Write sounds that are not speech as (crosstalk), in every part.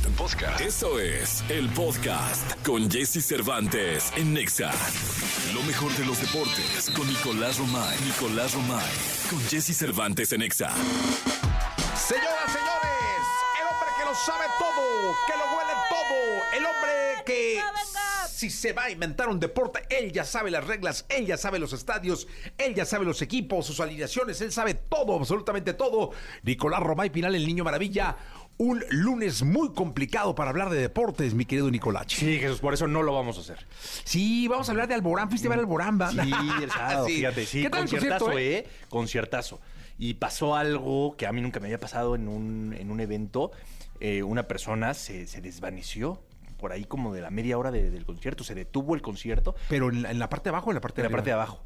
Podcast. Podcast. Eso es el podcast con Jesse Cervantes en Nexa. Lo mejor de los deportes con Nicolás Romay. Nicolás Romay. Con Jesse Cervantes en Nexa. Señoras, señores, el hombre que lo sabe todo, que lo huele todo, el hombre que si se va a inventar un deporte, él ya sabe las reglas, él ya sabe los estadios, él ya sabe los equipos, sus alineaciones, él sabe todo, absolutamente todo. Nicolás Romay Pinal, el niño maravilla. Un lunes muy complicado para hablar de deportes, mi querido Nicolás. Sí, Jesús, por eso no lo vamos a hacer. Sí, vamos a hablar de Alborán. ¿Fuiste a ver Alborán? Sí, (laughs) el sábado, Sí. fíjate, sí, ¿Qué tal el conciertazo, concierto, eh? ¿eh? Conciertazo. Y pasó algo que a mí nunca me había pasado en un, en un evento. Eh, una persona se, se desvaneció por ahí como de la media hora de- del concierto. Se detuvo el concierto Pero en la, en la parte de abajo o en la parte en de la parte de abajo.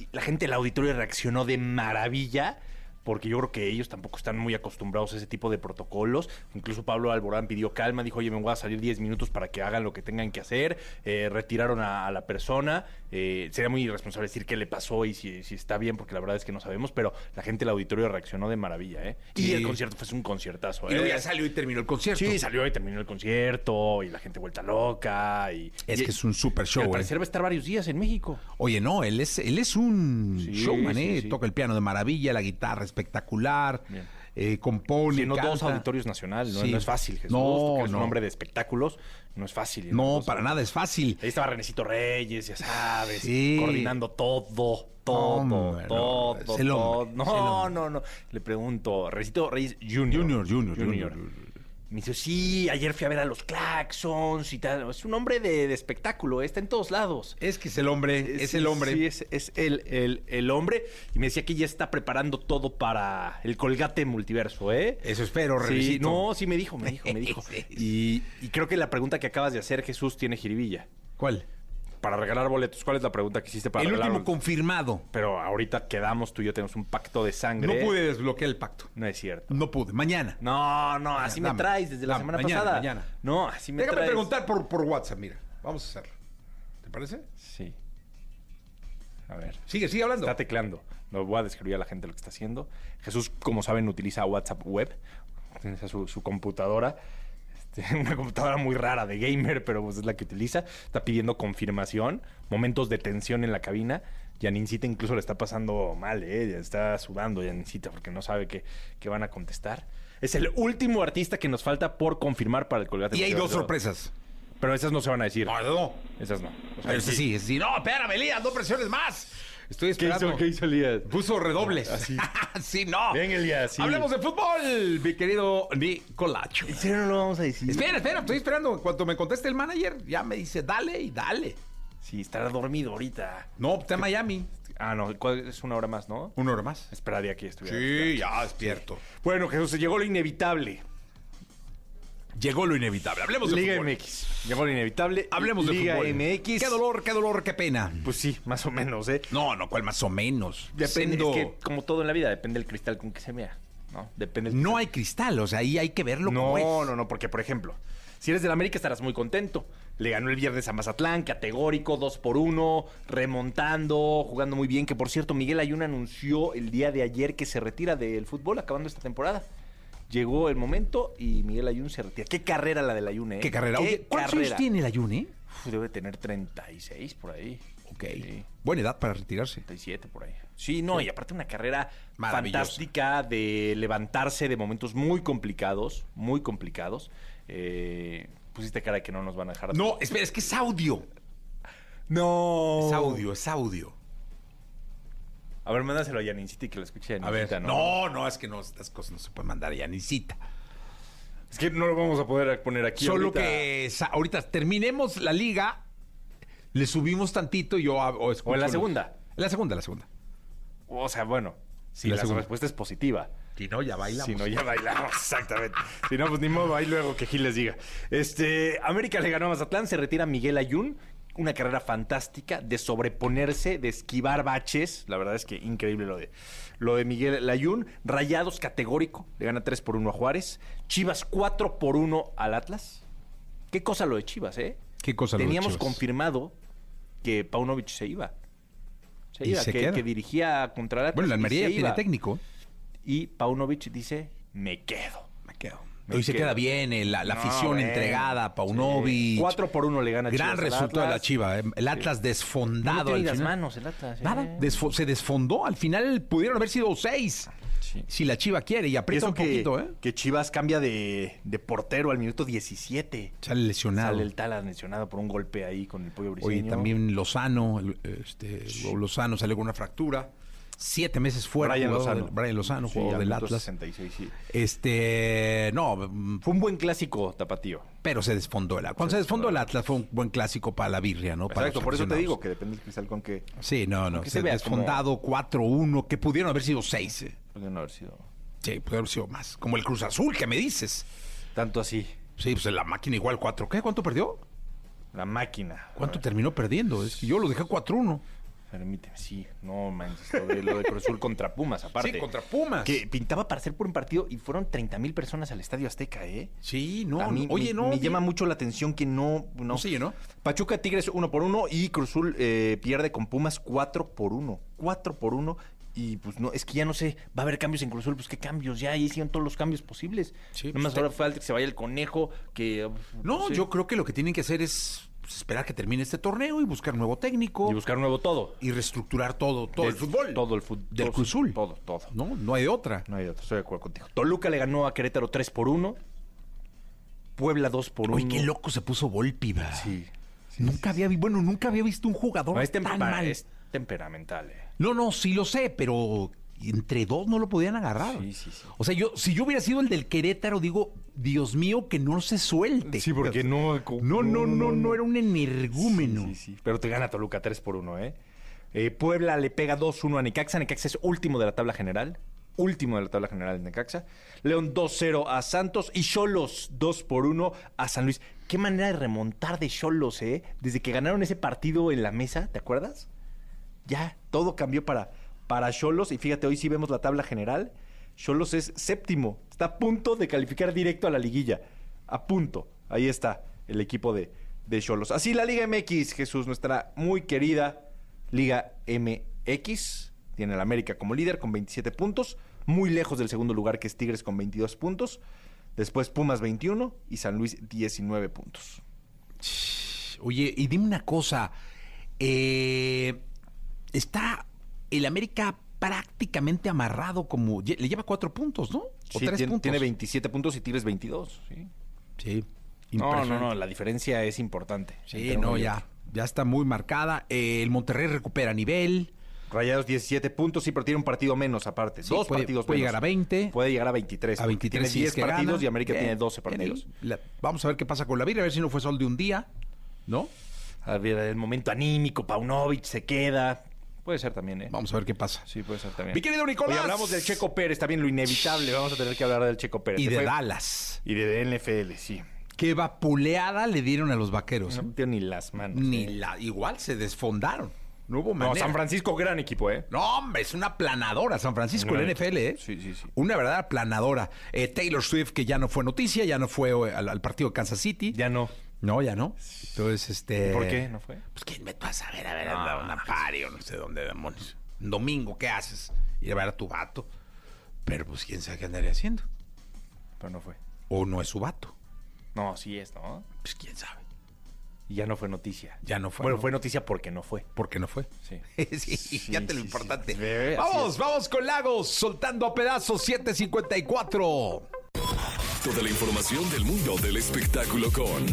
Y la gente del auditorio reaccionó de maravilla. Porque yo creo que ellos tampoco están muy acostumbrados a ese tipo de protocolos. Incluso Pablo Alborán pidió calma, dijo, oye, me voy a salir 10 minutos para que hagan lo que tengan que hacer. Eh, retiraron a, a la persona. Eh, sería muy irresponsable decir qué le pasó y si, si está bien, porque la verdad es que no sabemos. Pero la gente del auditorio reaccionó de maravilla, ¿eh? Y el concierto fue un conciertazo, Y luego ¿eh? ya salió y terminó el concierto. Sí, salió y terminó el concierto y la gente vuelta loca. Y, Es y- que es un super y show, al ¿eh? parecer va a estar varios días en México. Oye, no, él es, él es un Sí, showman, ¿eh? Toca el piano de maravilla, la guitarra espectacular, Bien. Eh, compone, Llenó dos canta. auditorios nacional, no, Sí. no es fácil, Jesús. No, no. un hombre de espectáculos, no es fácil. No, para nada, es fácil. Ahí estaba Renecito Reyes, ya sabes, Sí. coordinando todo, todo, Hombre, no, todo, es todo. es No, no, no. Le pregunto, Renecito Reyes Junior. Junior, Junior, Junior. Me dice, sí, ayer fui a ver a los Claxons y tal. Es un hombre de, de espectáculo, está en todos lados. Es que es el hombre, es el hombre. Sí, es, es el, el- el hombre. Y me decía que ya está preparando todo para el colgate multiverso, ¿eh? Eso espero, Sí, Renecito. no, sí me dijo, me dijo, me dijo. (laughs) Y, y creo que la pregunta que acabas de hacer, Jesús, tiene jiribilla. ¿Cuál? Para regalar boletos, ¿cuál es la pregunta que hiciste para el regalar último confirmado. Pero ahorita quedamos tú y yo, tenemos un pacto de sangre. No pude desbloquear el pacto. No es cierto. No pude. Mañana. No, no, así me traes desde la dame, semana mañana, pasada. mañana. No, así me Déjame traes. preguntar por, por WhatsApp, mira. Vamos a hacerlo. ¿Te parece? Sí. A ver. Sigue, sigue hablando. Está tecleando. No voy a describir a la gente lo que está haciendo. Jesús, como saben, utiliza WhatsApp web. Utiliza su, su computadora. Este, (laughs) una computadora muy rara de gamer, pero pues es la que utiliza. Está pidiendo confirmación. Momentos de tensión en la cabina. Yanincita incluso le está pasando mal, ¿eh? Ya está sudando Yanincita porque no sabe qué, qué van a contestar. Es el último artista que nos falta por confirmar para el Colgate. Y hay dos sorpresas. Pero esas no se van a decir. No, no. Esas no. O sea, Pero sí, sí, sí. No, espérame, Elías, no presiones más. Estoy ¿Qué esperando. hizo, ¿Qué hizo Elías? Puso redobles. Así. (laughs) sí, no. Ven, Elías, sí. Hablemos de fútbol, mi querido Nicolacho. ¿En serio no lo vamos a decir? Espera, espera, estoy esperando. En cuanto me conteste el manager, ya me dice, dale y dale. Sí, estará dormido ahorita. No, está en Miami. Ah, no, ¿cuál- es una hora más, ¿no? Una hora más. Esperaría que estuviera. Sí, ya despierto. Bueno, Jesús, se llegó lo inevitable. Llegó lo inevitable. Hablemos de Liga fútbol. MX. Llegó lo inevitable. Hablemos de Liga fútbol. MX. Qué dolor, qué dolor, qué pena. Pues sí, más o menos, ¿eh? No, no, cuál más o menos. Depende, Siendo- es que como todo en la vida, depende del cristal con que se vea, ¿no? Depende del No cristal. hay cristal, o sea, ahí hay que verlo No, como es. no, no, porque por ejemplo, si eres del América estarás muy contento. Le ganó el viernes a Mazatlán, categórico, dos por uno, remontando, jugando muy bien. Que por cierto, Miguel Ayun anunció el día de ayer que se retira del fútbol acabando esta temporada. Llegó el momento y Miguel Ayun se retira. Qué carrera la del Ayun, ¿eh? ¿Qué carrera? ¿Qué Oye, ¿Cuántos años tiene el Ayune? Uf, debe tener 36 por ahí. Ok. Sí. Buena edad para retirarse. 37 por ahí. Sí, no, y aparte una carrera fantástica de levantarse de momentos muy complicados, muy complicados. Eh, pusiste cara de que no nos van a dejar. No, espera, es que es audio. no. Es audio, es audio. A ver, mándaselo a Yanincita y que lo escuche A ver, no, no, es que no, estas cosas no se pueden mandar ya ni cita. Es que no lo vamos a poder poner aquí Solo ahorita. que ahorita terminemos la liga, le subimos tantito y yo a- o escucho O en la segunda. En la segunda, la segunda. O sea, bueno, si La respuesta es positiva. Si no, ya bailamos. Si no, ya bailamos, (laughs) exactamente. Si no, pues ni modo, ahí luego que Gil les diga. Este, América le ganó a Mazatlán, se retira Miguel Ayun. Una carrera fantástica de sobreponerse, de esquivar baches. La verdad es que increíble lo de, lo de Miguel Ayun. Rayados categórico, le gana 3 por 1 a Juárez. Chivas 4 por 1 al Atlas. Qué cosa lo de Chivas, ¿eh? ¿Qué cosa lo de Teníamos Chivas? confirmado que Paunovic se iba. Se ¿Y iba, se que, dirigía contra el Atlas. Bueno, la Almería tiene técnico. Y Paunovic dice, me quedo. Hoy se Que- queda bien, eh, la, la No, afición entregada, Paunovic. sí. Cuatro por uno le gana Gran Chivas al resultado de la. Chiva. eh. El Atlas No desfondado al las final. manos el Atlas. ¿eh? Nada, desfo- se desfondó. Al final pudieron haber sido seis. Sí. Si la Chiva quiere y Y aprieta eso un que, poquito, ¿eh? que Chivas cambia de, de portero al minuto 17. Sale lesionado. Sale el Talas lesionado por un golpe ahí con el pollo briseño. Oye, también Lozano, el- este, Lozano salió con una fractura. Siete meses fuera. Brian Lozano. del- Brian Lozano, Sí, jugador del Atlas. 66, sí. Este, no, mm, Fue un buen clásico, Tapatío. pero se desfondó el Atlas. Cuando se desfondó el Atlas fue un buen clásico para la birria, ¿no? Exacto, por eso te digo que depende del cristal con que Sí, no, no. que Se se desfondado 4-1, que pudieron haber sido seis. eh. pudieron haber sido Sí, pudieron haber sido más. Como el Cruz Azul, que me dices. tanto así. Sí, pues la máquina igual 4. ¿Qué? ¿Cuánto perdió? La máquina. ¿Cuánto terminó perdiendo? Es que yo lo dejé 4-1. Permíteme, sí. No, manches, lo de, lo de Cruz Azul contra Pumas, aparte. Sí, contra Pumas. Que pintaba para ser por un partido y fueron 30 mil personas al Estadio Azteca, ¿eh? Sí, no. A mí, oye, me, no. Me llama mucho la atención que no... No, No se llenó. Pachuca Tigres uno por uno y Cruzul eh, pierde con Pumas 4 por 1. 4 por 1. Y pues no, es que ya no sé, va a haber cambios en Cruzul, pues qué cambios, ya ahí hicieron todos los cambios posibles. Sí, No pues, más te- ahora falta que se vaya el conejo, que... No, sé, yo creo que lo que tienen que hacer es pues, esperar que termine este torneo y buscar nuevo técnico Y buscar nuevo todo. y reestructurar todo, todo el Del- fútbol. Todo el fútbol. Del Cruzul. Todo, todo. No, no hay de otra. No hay otro, estoy de acuerdo contigo. Toluca le ganó a Querétaro 3 por 1. Puebla 2 por 1. Oye, qué loco se puso Volpi, va. Sí. nunca había vi- bueno, nunca había visto un jugador No, es, tan mal. es temperamental, eh. No, no, sí lo sé, pero entre dos no lo podían agarrar. Sí, sí, sí. O sea, yo, si yo hubiera sido el del Querétaro, digo, Dios mío, que no se suelte. Sí, porque no- No, no, no, no, era un energúmeno. Sí, sí, Pero te gana Toluca 3 por 1, ¿eh? Eh, Puebla le pega 2-1 a Necaxa. Necaxa es último de la tabla general. Último de la tabla general de Necaxa. León 2-0 a Santos. Y Cholos 2 por 1 a San Luis. Qué manera de remontar de Cholos, ¿eh? Desde que ganaron ese partido en la mesa, ¿te acuerdas? Ya, todo cambió para para Cholos. Y fíjate, hoy sí vemos la tabla general. Cholos es séptimo. Está a punto de calificar directo a la liguilla. A punto. Ahí está el equipo de de. Así la Liga MX, Jesús, nuestra muy querida Liga MX. Tiene el América como líder con 27 puntos. Muy lejos del segundo lugar que es Tigres con 22 puntos. Después Pumas 21 y San Luis 19 puntos. Oye, y dime una cosa. eh, está el América prácticamente amarrado como... Le lleva cuatro puntos, ¿no? O Sí, tres tiene, puntos. tiene 27 puntos y Tigres 22. Sí. Sí. No, no, no, la diferencia es importante. Sí, no, ya. Ya está muy marcada. Eh, el Monterrey recupera nivel. Rayados 17 puntos, sí, pero tiene un partido menos aparte. Sí, Dos puede- partidos puede menos. llegar a 20. Puede llegar a 23. A porque 23 Tiene si 10 es que partidos gana. y América Bien, tiene 12 bien partidos. La- vamos a ver qué pasa con la vida, a ver si no fue sol de un día, ¿no? A ver, el momento anímico, Paunovic se queda. Puede ser también, ¿eh? Vamos a ver qué pasa. Sí, puede ser también. Mi querido Nicolás. Oye, hablamos del Checo Pérez, también lo inevitable. Vamos a tener que hablar del Checo Pérez. Y de fue- Dallas. Y de NFL, sí. Qué vapuleada le dieron a los vaqueros. No ¿eh? metió ni las manos. Ni ¿eh? la, igual se desfondaron. No hubo No, manera. San Francisco, gran equipo, ¿eh? No, hombre, es una planadora San Francisco, Gran el NFL, ¿eh? Sí, sí, sí. Una verdadera planadora. Eh, Taylor Swift, que ya no fue noticia, ya no fue eh, al, al partido de Kansas City. Ya no. No, ya no. Entonces, este... ¿Por qué no fue? Pues quién me vas a ver, a ver, a una party o no sé dónde demonios. Un domingo, ¿qué haces? Ir a ver a tu vato. Pero pues quién sabe qué andaría haciendo. Pero no fue. O no es su vato. No, sí es, ¿no? Pues quién sabe. Y ya no fue noticia. Ya no fue, Bueno, ¿no? fue noticia porque no fue. ¿Por qué no fue? Sí. (laughs) sí, Sí, ya te lo importante. sí. Vamos, vamos con Lagos, soltando a pedazos 754. Toda la información del mundo del espectáculo con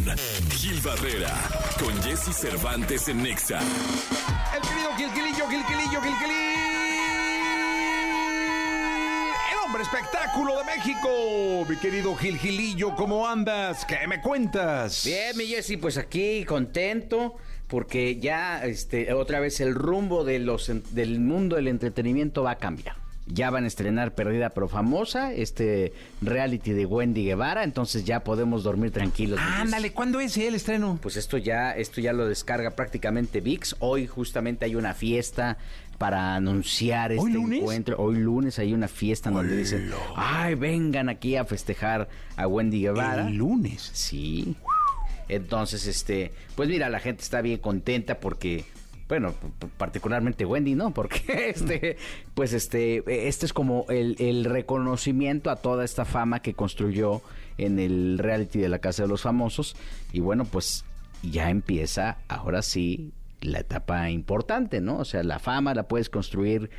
Gil Barrera, con Jesse Cervantes en Nexa. El querido Gilquilillo, Gilquilillo, Gilquilillo. El hombre espectáculo de México. Mi querido Gilgilillo, ¿cómo andas? ¿Qué me cuentas? Bien, mi Jessy, pues aquí contento porque ya este, otra vez el rumbo de los, del mundo del entretenimiento va a cambiar. Ya van a estrenar Perdida pero Famosa, este reality de Wendy Guevara, entonces ya podemos dormir tranquilos. Jessy. Ándale, ¿cuándo es el estreno? Pues esto ya, esto ya lo descarga prácticamente VIX. Hoy justamente hay una fiesta para anunciar este ¿Hoy lunes? encuentro. Hoy lunes hay una fiesta donde dicen, ay, vengan aquí a festejar a Wendy Guevara. El lunes. Sí. Entonces, este, pues mira, la gente está bien contenta porque, bueno, particularmente Wendy, ¿no? Porque (laughs) este, pues este, este es como el, el reconocimiento a toda esta fama que construyó en el reality de la Casa de los Famosos. Y bueno, pues ya empieza ahora sí la etapa importante, ¿no? O sea, la fama la puedes construir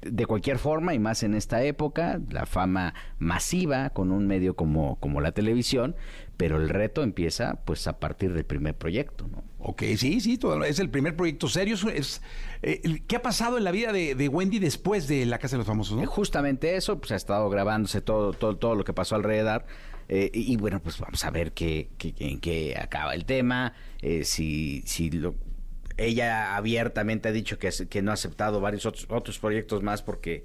de cualquier forma y más en esta época, la fama masiva con un medio como, como la televisión, pero el reto empieza pues a partir del primer proyecto, ¿no? Ok, sí, sí, es el primer proyecto serio. Es, eh, ¿Qué ha pasado en la vida de, Wendy después de La Casa de los Famosos, Eh, no? Justamente eso, pues ha estado grabándose todo, todo, todo lo que pasó alrededor. eh, y, bueno, pues vamos a ver qué, qué- en qué acaba el tema. eh, si, si lo, ella abiertamente ha dicho que, que no ha aceptado varios otros, otros proyectos más porque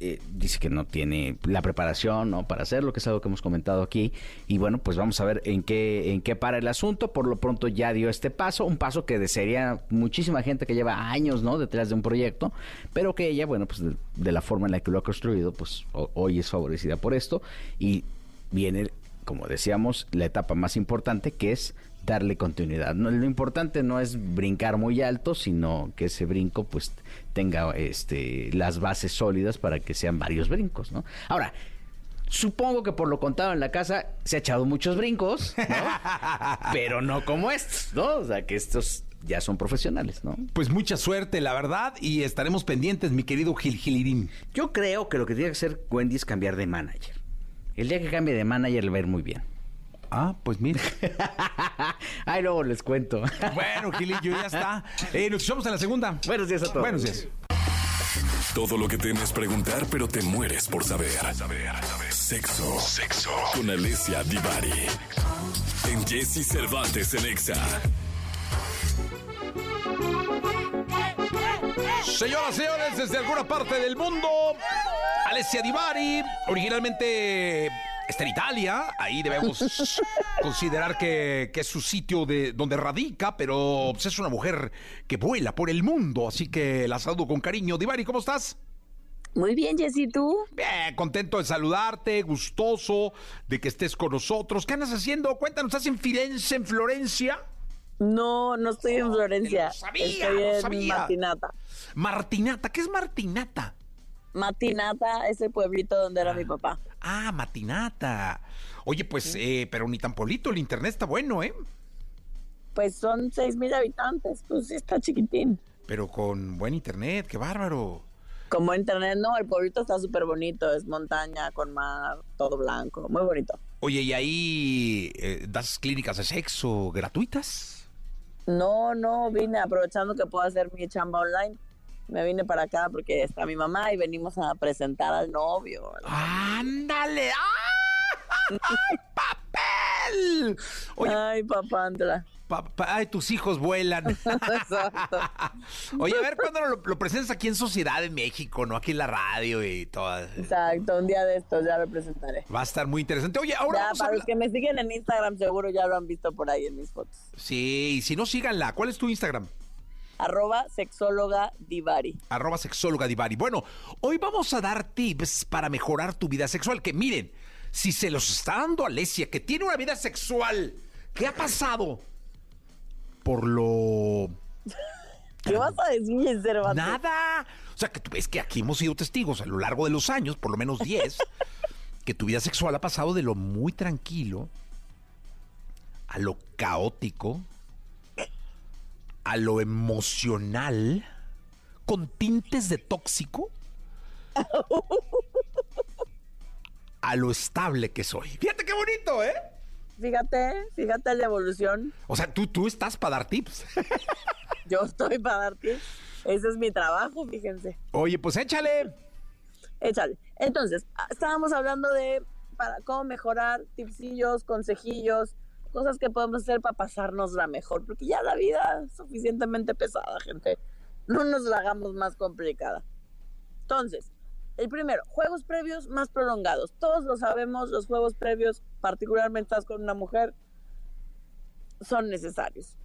eh, dice que no tiene la preparación ¿no? para hacerlo, que es algo que hemos comentado aquí. Y bueno, pues vamos a ver en qué, en qué para el asunto. Por lo pronto ya dio este paso, un paso que desearía muchísima gente que lleva años ¿no? detrás de un proyecto, pero que ella, bueno, pues de, la forma en la que lo ha construido, pues ho- hoy es favorecida por esto. Y viene, como decíamos, la etapa más importante que es darle continuidad. No, lo importante no es brincar muy alto, sino que ese brinco pues tenga este las bases sólidas para que sean varios brincos, ¿no? Ahora, supongo que por lo contado en la casa se ha echado muchos brincos, ¿no? (laughs) Pero no como estos, ¿no? O sea, que estos ya son profesionales, ¿no? Pues mucha suerte, la verdad, y estaremos pendientes, mi querido Gil Gilirín. Yo creo que lo que tiene que hacer Wendy es cambiar de manager. El día que cambie de manager le va a ir muy bien. Ah, pues mira. (laughs) Ay, luego les cuento. bueno, Gilillo, ya está. (laughs) Eh, nos escuchamos en la segunda. Buenos días a todos. Buenos días. Todo lo que temes preguntar, pero te mueres por saber. Sexo. Sexo. Con Alessia Divari. En Jesse Cervantes en Exa. Señoras y señores, desde alguna parte del mundo, Alessia Divari, originalmente está en Italia, ahí debemos considerar que, que es su sitio de donde radica, pero pues, es una mujer que vuela por el mundo, así que la saludo con cariño. Divari, ¿cómo estás? Muy bien, Jessy, ¿tú? Bien, contento de saludarte, gustoso de que estés con nosotros. ¿Qué andas haciendo? Cuéntanos, ¿estás en Firenze, en Florencia? No, no estoy en Florencia. Lo sabía, estoy lo en sabía. Martinata. Martinata, ¿qué es Martinata? Matinata es el pueblito donde era mi papá. Ah, Matinata. Oye, pues, eh, pero ni tan polito, el internet está bueno, ¿eh? Pues son seis mil habitantes, pues sí está chiquitín. Pero con buen internet, qué bárbaro. Con buen internet, no, el pueblito está súper bonito, es montaña con mar, todo blanco, muy bonito. Oye, ¿y ahí eh, das clínicas de sexo gratuitas? No, no, vine aprovechando que puedo hacer mi chamba online. Me vine para acá porque está mi mamá y venimos a presentar al novio. ¡Ándale! ¡Ah! ¡Ay, (laughs) papel! Oye, Ay, papantla. Pa- pa- ay, tus hijos vuelan. (laughs) (laughs) Oye, a ver, ¿cuándo lo, lo presentas aquí en Sociedad en México, no? Aquí en la radio y todo. Exacto, un día de estos ya lo presentaré. Va a estar muy interesante. Oye, ahora Ya, vamos a para los que me siguen en Instagram seguro ya lo han visto por ahí en mis fotos. Sí, y si no, síganla. ¿Cuál es tu Instagram? Arroba sexóloga divari. arroba sexóloga Divari. Bueno, hoy vamos a dar tips para mejorar tu vida sexual. Que miren, si se los está dando Alesia, que tiene una vida sexual, ¿qué ha pasado? Por lo... (laughs) ¿Qué vas a decir, Cervantes? Nada. O sea, que tú ves que aquí hemos sido testigos a lo largo de los años, por lo menos 10, (laughs) que tu vida sexual ha pasado de lo muy tranquilo a lo caótico, a lo emocional, con tintes de tóxico, (laughs) a lo estable que soy. Fíjate qué bonito, ¿eh? Fíjate, fíjate la evolución. O sea, tú, tú estás para dar tips. (laughs) Yo estoy para darte. Ese es mi trabajo, fíjense. Oye, pues échale. Échale. Entonces, ah, estábamos hablando de para cómo mejorar, tipsillos, consejillos, cosas que podemos hacer para pasárnosla mejor, porque ya la vida es suficientemente pesada, gente. No nos la hagamos más complicada. Entonces, el primero, juegos previos más prolongados. Todos lo sabemos, los juegos previos, particularmente estás con una mujer, son necesarios.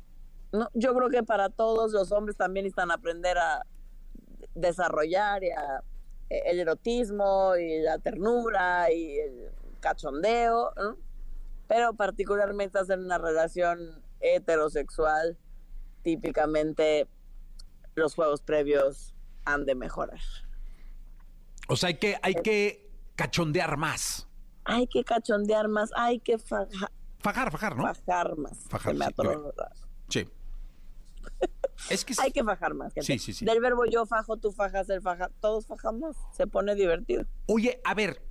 ¿no? Yo creo que para todos los hombres también necesitan aprender a desarrollar y a- eh, el erotismo y la ternura y el cachondeo, ¿no? pero particularmente hacer una relación heterosexual, típicamente los juegos previos han de mejorar. O sea, hay que, hay que cachondear más. hay que cachondear más, hay que faja- Fajar, fajar, ¿no? fajar más. Fajar, Se me sí, Sí. (laughs) Es que Hay que fajar más. gente. Sí, sí, sí. Del verbo yo fajo, tú fajas, él faja, todos fajamos. Se pone divertido. Oye, a ver,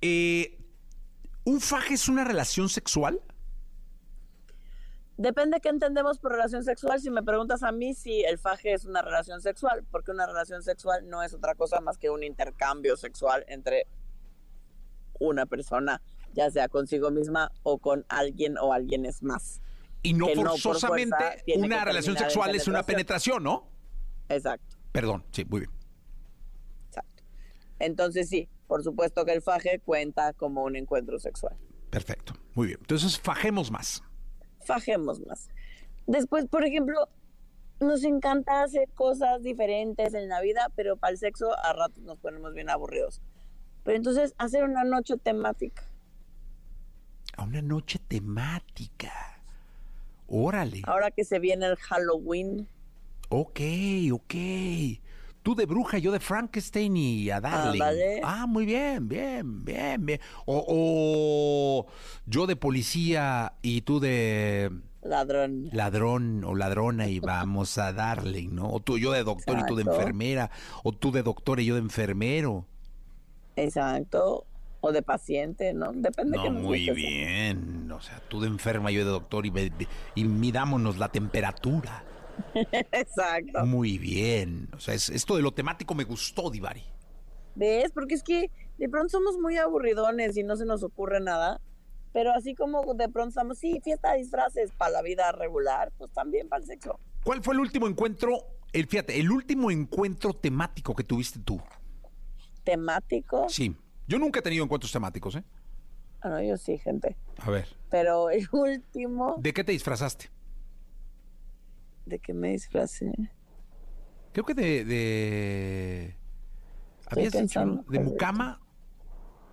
eh, ¿un faje es una relación sexual? Depende qué entendemos por relación sexual. Si me preguntas a mí si el faje es una relación sexual, porque una relación sexual no es otra cosa más que un intercambio sexual entre una persona, ya sea consigo misma o con alguien o alguienes más. Y no forzosamente una relación sexual es una penetración, ¿no? Exacto, Perdón, sí, muy bien. exacto. Entonces sí, por supuesto que el faje cuenta como un encuentro sexual. Perfecto, muy bien. Entonces, fajemos más. Fajemos más. Después, por ejemplo, nos encanta hacer cosas diferentes en la vida, pero para el sexo a ratos nos ponemos bien aburridos. Pero entonces, hacer una noche temática. A una noche temática. Órale. Ahora que se viene el Halloween, Ok, ok. Tú de bruja, yo de Frankenstein y a darle. Ándale. Ah, muy bien, bien, bien, bien. O, o yo de policía y tú de ladrón. ladrón o ladrona y (laughs) vamos a darle, ¿no? O tú yo de doctor y tú de enfermera. O tú de doctor y yo de enfermero. Exacto. O de paciente, ¿no? Depende que No, nos muy guste. bien. O sea, tú de enferma, yo de doctor y, y midámonos la temperatura. (laughs) Exacto. Muy bien. O sea, es- esto de lo temático me gustó, Divari. ¿Ves? Porque es que de pronto somos muy aburridones y no se nos ocurre nada. Pero así como de pronto estamos, sí, fiesta de disfraces para la vida regular, pues también para el sexo. ¿Cuál fue el último encuentro? El, fíjate, el último encuentro temático que tuviste tú. Temático. Sí. Yo nunca he tenido encuentros temáticos, ¿eh? Ah, no, yo sí, gente. A ver. Pero el (laughs) último, ¿De qué te disfrazaste? ¿De qué me disfracé? Creo que de. de... ¿Habías pensando? ¿De Mucama?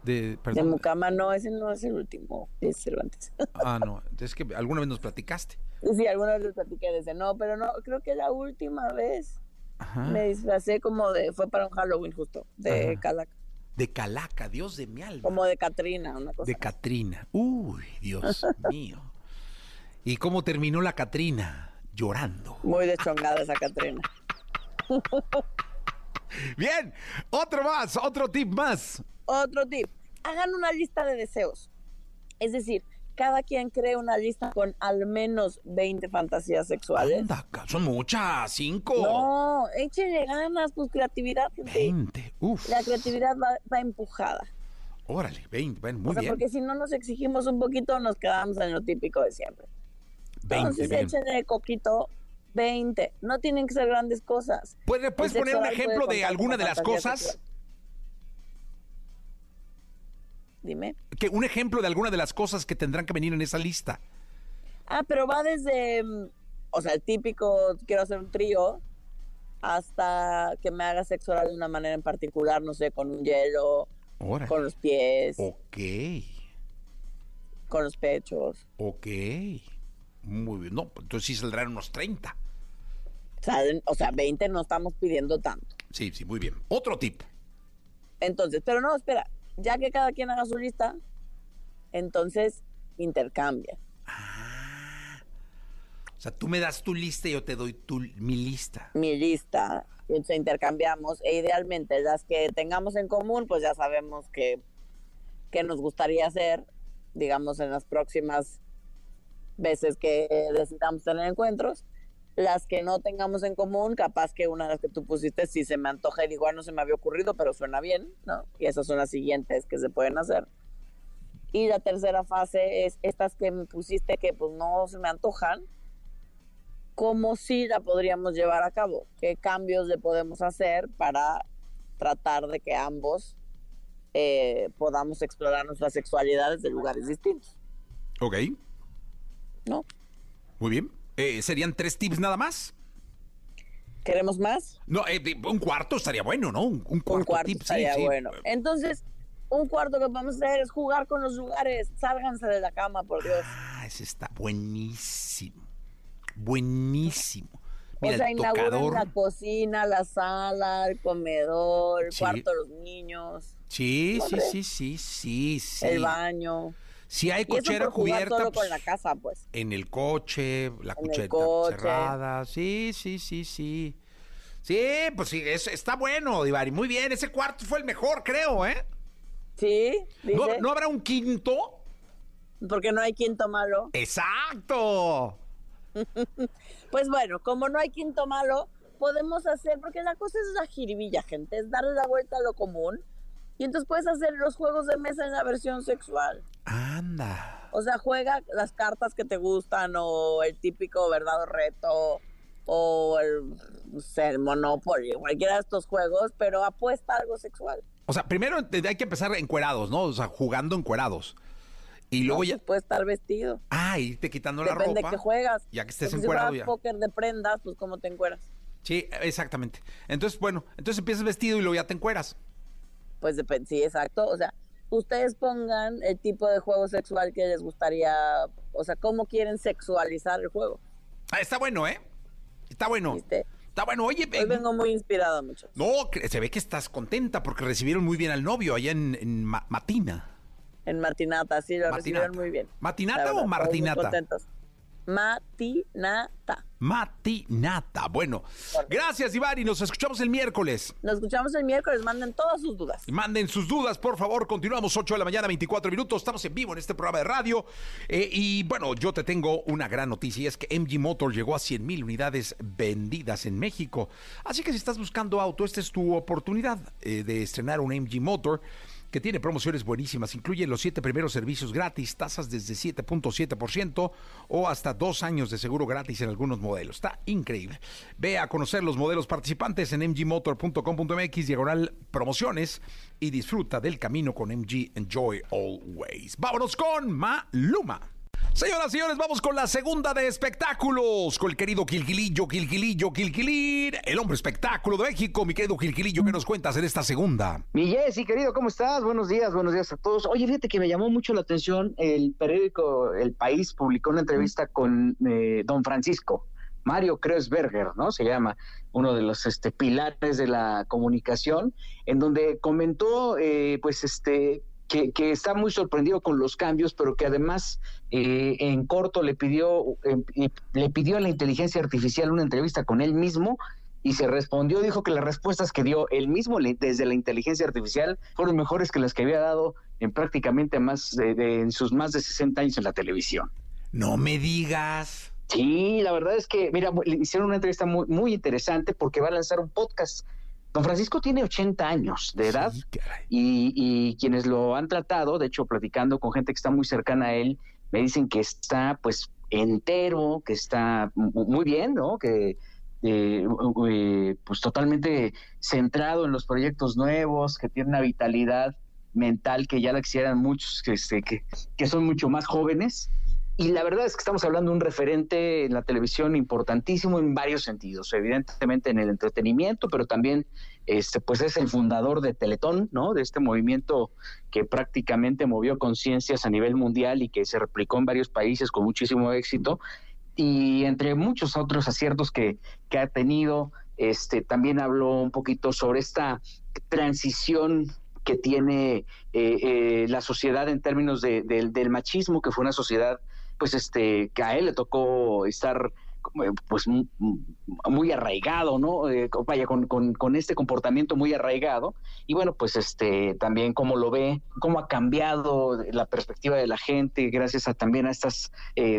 De, De perdón. Mucama, no, ese no es el último, es Cervantes. Ah, no. Es que alguna vez nos platicaste. sí, alguna vez les platiqué de ese, no, pero no, creo que la última vez Ajá. me disfracé como de, fue para un Halloween justo, de Ajá. Calaca, De Calaca, Dios de mi alma. como de Catrina, una cosa. De Catrina. Uy, Dios (laughs) mío. ¿Y cómo terminó la Catrina? Llorando. Muy deschongada esa Catrina. (laughs) Bien, otro más, otro tip más. Otro tip, hagan una lista de deseos. Es decir, cada quien cree una lista con al menos 20 fantasías sexuales. Anda, son muchas, cinco. No, échenle ganas, pues creatividad, gente. 20. Uf. La creatividad va, va empujada. Órale, 20. Bueno, muy o sea, bien. porque si no nos exigimos un poquito, nos quedamos en lo típico de siempre. 20, Entonces, bien. échenle coquito 20. No tienen que ser grandes cosas. ¿Puedes, puedes El poner un ejemplo de alguna de las cosas? sexual. Dime. Que un ejemplo de alguna de las cosas que tendrán que venir en esa lista. Ah, pero va desde, mm, o sea, el típico, quiero hacer un trío, hasta que me haga sexo oral de una manera en particular, no sé, con un hielo, con los pies, Ok, con los pechos. ok. Muy bien. No, pues entonces sí saldrán unos 30. O sea, de- o sea, 20 no estamos pidiendo tanto. Sí, sí, muy bien. Otro tip. Entonces, pero no, espera, ya que cada quien haga su lista, entonces intercambia. O sea, tú me das tu lista y yo te doy tu, mi lista. Mi lista, y entonces intercambiamos, e idealmente las que tengamos en común, pues ya sabemos que, que nos gustaría hacer, digamos, en las próximas veces que decidamos tener encuentros. Las que no tengamos en común, capaz que una de las que tú pusiste, si se me antoja y digo, "Ah, no se me había ocurrido, pero suena bien, ¿no? Y esas son las siguientes que se pueden hacer. Y la tercera fase es estas que me pusiste que pues no se me antojan, cómo sí la podríamos llevar a cabo, qué cambios le podemos hacer para tratar de que ambos eh, podamos explorar nuestras sexualidades de lugares distintos, Ok, ¿no? muy bien. Eh, ¿Serían tres tips nada más? ¿Queremos más? No, eh, un cuarto estaría bueno, ¿no? Un, un cuarto, Un cuarto tip, estaría sí. bueno. Entonces, un cuarto que podemos hacer es jugar con los lugares, sálganse de la cama, por Dios. Ah, ese está buenísimo. Buenísimo. Mira, o sea, la cocina, la sala, el comedor, el Sí. cuarto de los niños, Sí, sí, sí, sí, sí, sí. el baño. Si hay cochera cubierta solo pues, con la casa, pues. en el coche, la coche. cerrada. Sí, sí, sí, sí. Sí, pues sí, es- está bueno, Divari. Muy bien, ese cuarto fue el mejor, creo, ¿eh? Sí, dice, ¿No, ¿no habrá un quinto? porque no hay quinto malo. ¡Exacto! (laughs) Pues bueno, como no hay quinto malo, podemos hacer, porque la cosa es la jiribilla, gente, es darle la vuelta a lo común. Y entonces puedes hacer los juegos de mesa en la versión sexual. Anda. O sea, juega las cartas que te gustan o el típico verdad o reto o el, no sé, el Monopoly, cualquiera de estos juegos, pero apuesta a algo sexual. O sea, primero te- hay que empezar encuerados, ¿no? O sea, jugando encuerados. Y luego ¿no? ya. Pues puede estar vestido. Ah, irte quitando la Depende ropa. de qué juegas. Ya que estés Porque encuerado Si ya. juegas póker de prendas, pues ¿cómo te encueras? Sí, exactamente. Entonces, bueno, entonces empiezas vestido y luego ya te encueras. Pues depende, sí, exacto. O sea, ustedes pongan el tipo de juego sexual que les gustaría, o sea, cómo quieren sexualizar el juego. Ah, está bueno, ¿eh? Está bueno. ¿Viste? Está bueno. Oye, Hoy eh, vengo muy inspirada, muchachos. no, se ve que estás contenta porque recibieron muy bien al novio allá en, en Ma- Matina. En Martinata, sí, lo recibieron muy bien. ¿Matinata o todos muy Martinata? contentos. Matinata. Matinata. Bueno, gracias, Divari. Nos escuchamos el miércoles. Nos escuchamos el miércoles, manden todas sus dudas. Y Manden sus dudas, por favor. Continuamos 8 de la mañana, 24 minutos. Estamos en vivo en este programa de radio. Eh, y bueno, yo te tengo una gran noticia. y Es que MG Motor llegó a 100 mil unidades vendidas en México. Así que si estás buscando auto, esta es tu oportunidad eh, de estrenar un MG Motor que tiene promociones buenísimas. Incluye los siete primeros servicios gratis, tasas desde 7.7% o hasta dos años de seguro gratis en algunos modelos. Está increíble. Ve a conocer los modelos participantes en mgmotor.com.mx, diagonal promociones y disfruta del camino con MG Enjoy Always. Vámonos con Maluma. Señoras y señores, vamos con la segunda de espectáculos, con el querido Quilquilillo, Quilquilillo, Quilquilir, el hombre espectáculo de México. Mi querido Quilquilillo, ¿qué nos cuentas en esta segunda? Mi Jessy, querido, ¿cómo estás? Buenos días, buenos días a todos. Oye, fíjate que me llamó mucho la atención, el periódico El País publicó una entrevista con eh, don Francisco, Mario Kreuzberger, ¿no? Se llama, uno de los este, pilares de la comunicación, en donde comentó, eh, pues, este, que, que está muy sorprendido con los cambios, pero que además eh, en corto le pidió, eh, y le pidió a la inteligencia artificial una entrevista con él mismo y se respondió, dijo que las respuestas que dio él mismo desde la inteligencia artificial fueron mejores que las que había dado en prácticamente más de, de- en sus más de 60 años en la televisión. No me digas. Sí, la verdad es que, mira, le hicieron una entrevista muy, muy interesante porque va a lanzar un podcast. Don Francisco tiene 80 años de edad Sí, y, y quienes lo han tratado, de hecho, platicando con gente que está muy cercana a él, me dicen que está pues entero, que está mu- muy bien, ¿no? Que eh, eh, pues totalmente centrado en los proyectos nuevos, que tiene una vitalidad mental que ya la quisieran muchos que, este, que, que son mucho más jóvenes. Y la verdad es que estamos hablando de un referente en la televisión importantísimo en varios sentidos, evidentemente en el entretenimiento, pero también este, pues es el fundador de Teletón, ¿no? De este movimiento que prácticamente movió conciencias a nivel mundial y que se replicó en varios países con muchísimo éxito. Y entre muchos otros aciertos que, que ha tenido, este, también habló un poquito sobre esta transición que tiene eh, eh, la sociedad en términos de- del- del machismo, que fue una sociedad, pues, este, que a él le tocó estar pues mu- mu- muy arraigado, ¿no? Eh, vaya, con, con- este comportamiento muy arraigado. Y bueno, pues este también cómo lo ve, cómo ha cambiado la perspectiva de la gente gracias a también a estos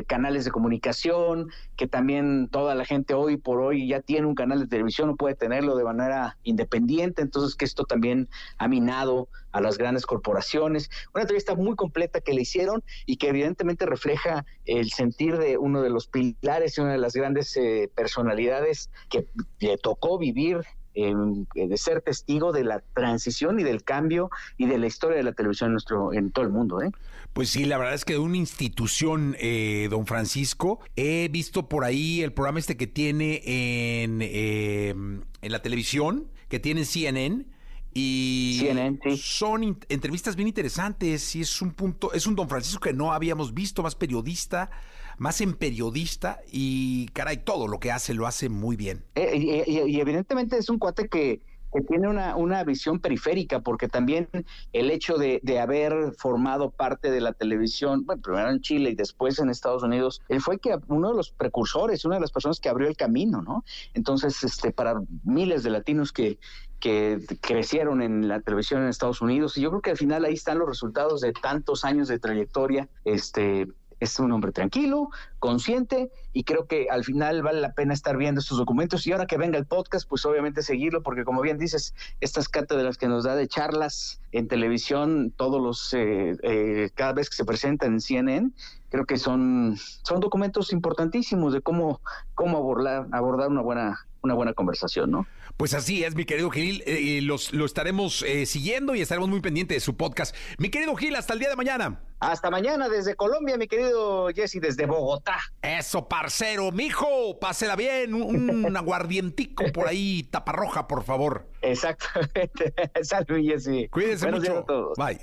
canales de comunicación, que también toda la gente hoy por hoy ya tiene un canal de televisión, no puede tenerlo de manera independiente, entonces que esto también ha minado a las grandes corporaciones. Una entrevista muy completa que le hicieron y que evidentemente refleja el sentir de uno de los pilares y una de las grandes eh, personalidades que le tocó vivir de ser testigo de la transición y del cambio y de la historia de la televisión en nuestro en todo el mundo, ¿eh? Pues sí, la verdad es que de una institución, eh, don Francisco, he visto por ahí el programa este que tiene en, eh, en la televisión, que tiene en CNN, Y CNN, sí. son entrevistas bien interesantes y es un punto, es un don Francisco que no habíamos visto, más periodista, más en periodista y caray, todo lo que hace lo hace muy bien. Eh, y, y- y evidentemente es un cuate que, que tiene una, una visión periférica, porque también el hecho de, de haber formado parte de la televisión, bueno, primero en Chile y después en Estados Unidos, él fue que uno de los precursores, una de las personas que abrió el camino, ¿no? Entonces, este, para miles de latinos que, que crecieron en la televisión en Estados Unidos, y yo creo que al final ahí están los resultados de tantos años de trayectoria, este, es un hombre tranquilo, consciente y creo que al final vale la pena estar viendo estos documentos y ahora que venga el podcast, pues obviamente seguirlo porque como bien dices, estas cátedras que nos da de charlas en televisión, todos los, eh, eh, cada vez que se presentan en CNN, creo que son, son documentos importantísimos de cómo, cómo abordar, abordar una buena, una buena conversación, ¿no? Pues así es, mi querido Gil, eh, los, lo estaremos eh, siguiendo y estaremos muy pendientes de su podcast. Mi querido Gil, hasta el día de mañana. Hasta mañana desde Colombia, mi querido Jesse, desde Bogotá. Eso, parcero, mijo, pásela bien, un, un (laughs) aguardientico por ahí, taparroja, por favor. Exactamente. (laughs) Salud, Jesse. Cuídense Buenos días mucho. a todos. Bye.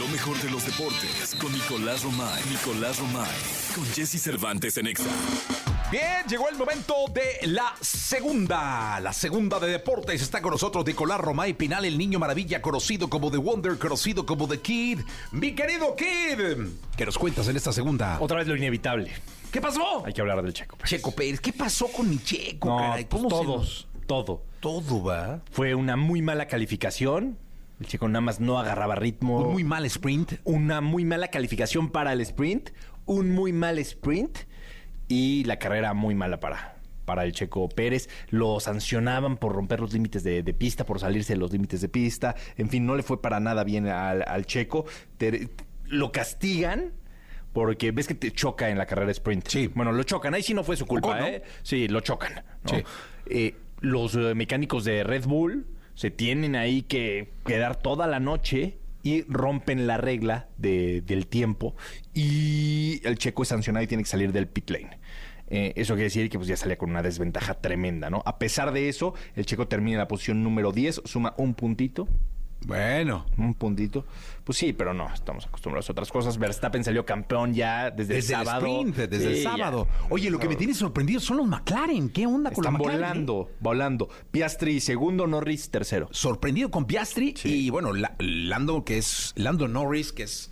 Lo mejor de los deportes con Nicolás Romay. Nicolás Romay. Con Jesse Cervantes en Exa. Bien, llegó el momento de la segunda. La segunda de deportes. Está con nosotros Nicolás Romay Pinal, el niño maravilla, conocido como The Wonder, conocido como The Kid. Mi querido Kid, ¿qué nos cuentas en esta segunda? Otra vez lo inevitable. ¿Qué pasó? Hay que hablar del Checo. Pérez. Checo Pérez, ¿qué pasó con mi Checo, No, caray? pues ¿Cómo se todo, nos- todo. Todo, va. Fue una muy mala calificación. El Checo nada más no agarraba ritmo. Un muy mal sprint. una muy mala calificación para el sprint, un muy mal sprint y la carrera muy mala para, para el Checo Pérez. Lo sancionaban por romper los límites de, de pista, por salirse de los límites de pista. En fin, no le fue para nada bien al, al Checo. Te- lo castigan. Porque ves que te choca en la carrera sprint. Sí. Bueno, lo chocan. Ahí sí no fue su culpa, Ocon, ¿no? ¿eh? Sí, lo chocan. ¿no? Sí. Eh, los eh, mecánicos de Red Bull se tienen ahí que quedar toda la noche y rompen la regla de- del tiempo y el checo es sancionado y tiene que salir del pit lane. Eh, eso quiere decir que pues, ya salía con una desventaja tremenda, ¿no? A pesar de eso, el checo termina en la posición número 10, suma un puntito. Bueno. Un puntito. Pues sí, pero no, estamos acostumbrados a otras cosas. Verstappen salió campeón ya desde, Desde el el sábado. sprint, desde el ya. sábado. Oye, lo que me tiene sorprendido son los McLaren. ¿Qué onda con Están la McLaren? eh? volando, volando. Piastri segundo, Norris tercero. sorprendido con Piastri y bueno, La- Lando que es Lando Norris que es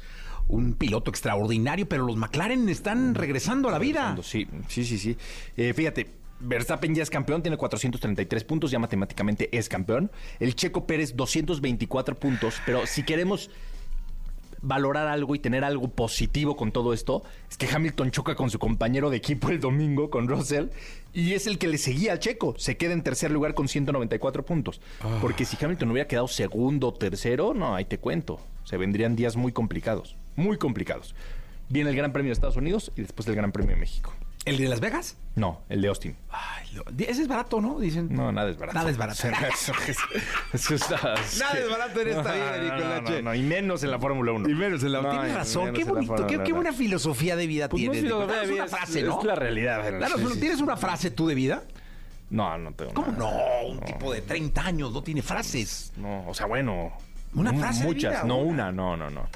un piloto extraordinario, pero los McLaren están regresando a la vida. Sí, sí, sí, sí. Eh, fíjate, Verstappen ya es campeón, tiene 433 puntos, ya matemáticamente es campeón. El Checo Pérez 224 puntos, pero si queremos valorar algo y tener algo positivo con todo esto, es que Hamilton choca con su compañero de equipo el domingo, con Russell, y es el que le seguía al Checo. Se queda en tercer lugar con 194 puntos. Porque si Hamilton hubiera quedado segundo o tercero, no, ahí te cuento. Se vendrían días muy complicados, muy complicados. Viene el Gran Premio de Estados Unidos y después el Gran Premio de México. ¿El de Las Vegas? No, el de Austin. Ay, lo- ese es barato, ¿no? Dicen. No, nada es barato. Nada es barato. (laughs) Eso es- (laughs) eso está- Nada es barato en esta No, vida, no, Nicolache. No, no, y menos en la Fórmula 1. Y menos en la No, Tienes razón, menos qué en la bonito, qué, Fórmula qué 1. buena filosofía de vida Pues no tienes. es filosofía Danos de una frase, ¿no? es la realidad. Danos Sí, una- sí. ¿Tienes una frase tú de vida? No, no tengo ¿Cómo nada. no? Un tipo de 30 años no tiene frases. No, o sea, bueno. Una mu- frase de Muchas, vida, no una. una, no, no, no.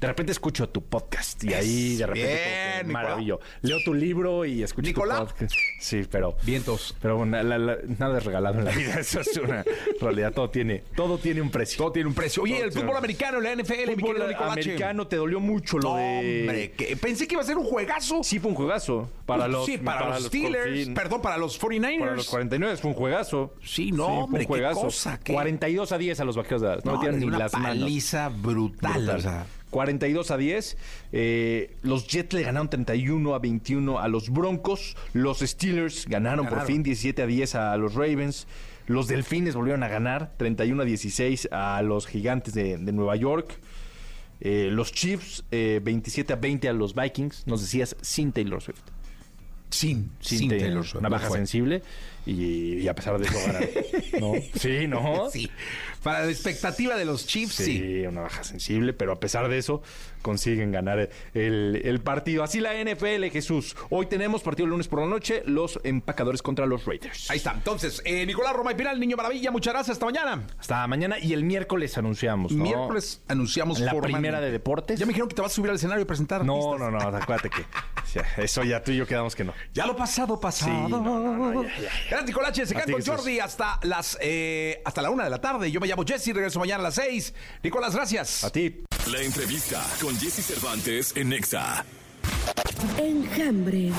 De repente escucho tu podcast y ahí de repente Bien, como que maravillo. Leo tu libro y escucho Nicolás. tu podcast. Sí, pero Vientos. pero bueno, la- la- nada es regalado en la vida, eso es una (laughs) realidad, todo tiene todo tiene un precio. Todo tiene un precio. Oye, Todo el fútbol americano, la NFL, Fútbol americano te dolió mucho lo de Hombre, que pensé que iba a ser un juegazo. Sí, fue un juegazo. Para los, sí, para, los Steelers, sí, perdón, para los 49ers. para los 49 fue un juegazo. Sí, no, fue hombre, un juegazo. qué cosa, qué- 42 a 10 a los vaqueros de Dallas. No, No, metieron es ni una las manos. paliza brutal, Brutal. o sea. 42 a 10. Eh, los Jets le ganaron 31 a 21 a los Broncos. Los Steelers ganaron, por Ganaron. fin 17 a 10 a los Ravens. Los Delfines volvieron a ganar 31 a 16 a los Gigantes de, de Nueva York. Eh, los Chiefs eh, 27 a 20 a los Vikings. Nos decías sin Taylor Swift. Sin, sin, sin Taylor Swift. una baja sensible y, y a pesar de eso ganar. ¿No? (laughs) Sí, ¿no? Sí. Para la expectativa de los Chiefs, sí. Sí, una baja sensible, pero a pesar de eso consiguen ganar el, el partido. Así la NFL, Jesús. Hoy tenemos partido el lunes por la noche, los empacadores contra los Raiders. Ahí está. Entonces, eh, Nicolás Roma y Pinal, Niño Maravilla, muchas gracias. Hasta mañana. Hasta mañana y el miércoles anunciamos, ¿no? Miércoles anunciamos La primera de deportes. Ya me dijeron que te vas a subir al escenario y presentar. No, artistas. no, no, acuérdate que (laughs) ya, eso ya tú y yo quedamos que no. Ya lo pasado, pasado. Sí, no, no, no, ya, ya. Gracias, Nicolache. Se quedan con. Jordi hasta las eh, hasta la una de la tarde. Yo me llamo Jesse, regreso mañana a las seis. Nicolás, gracias. A ti. La entrevista con Jesse Cervantes en Nexa. Enjambre.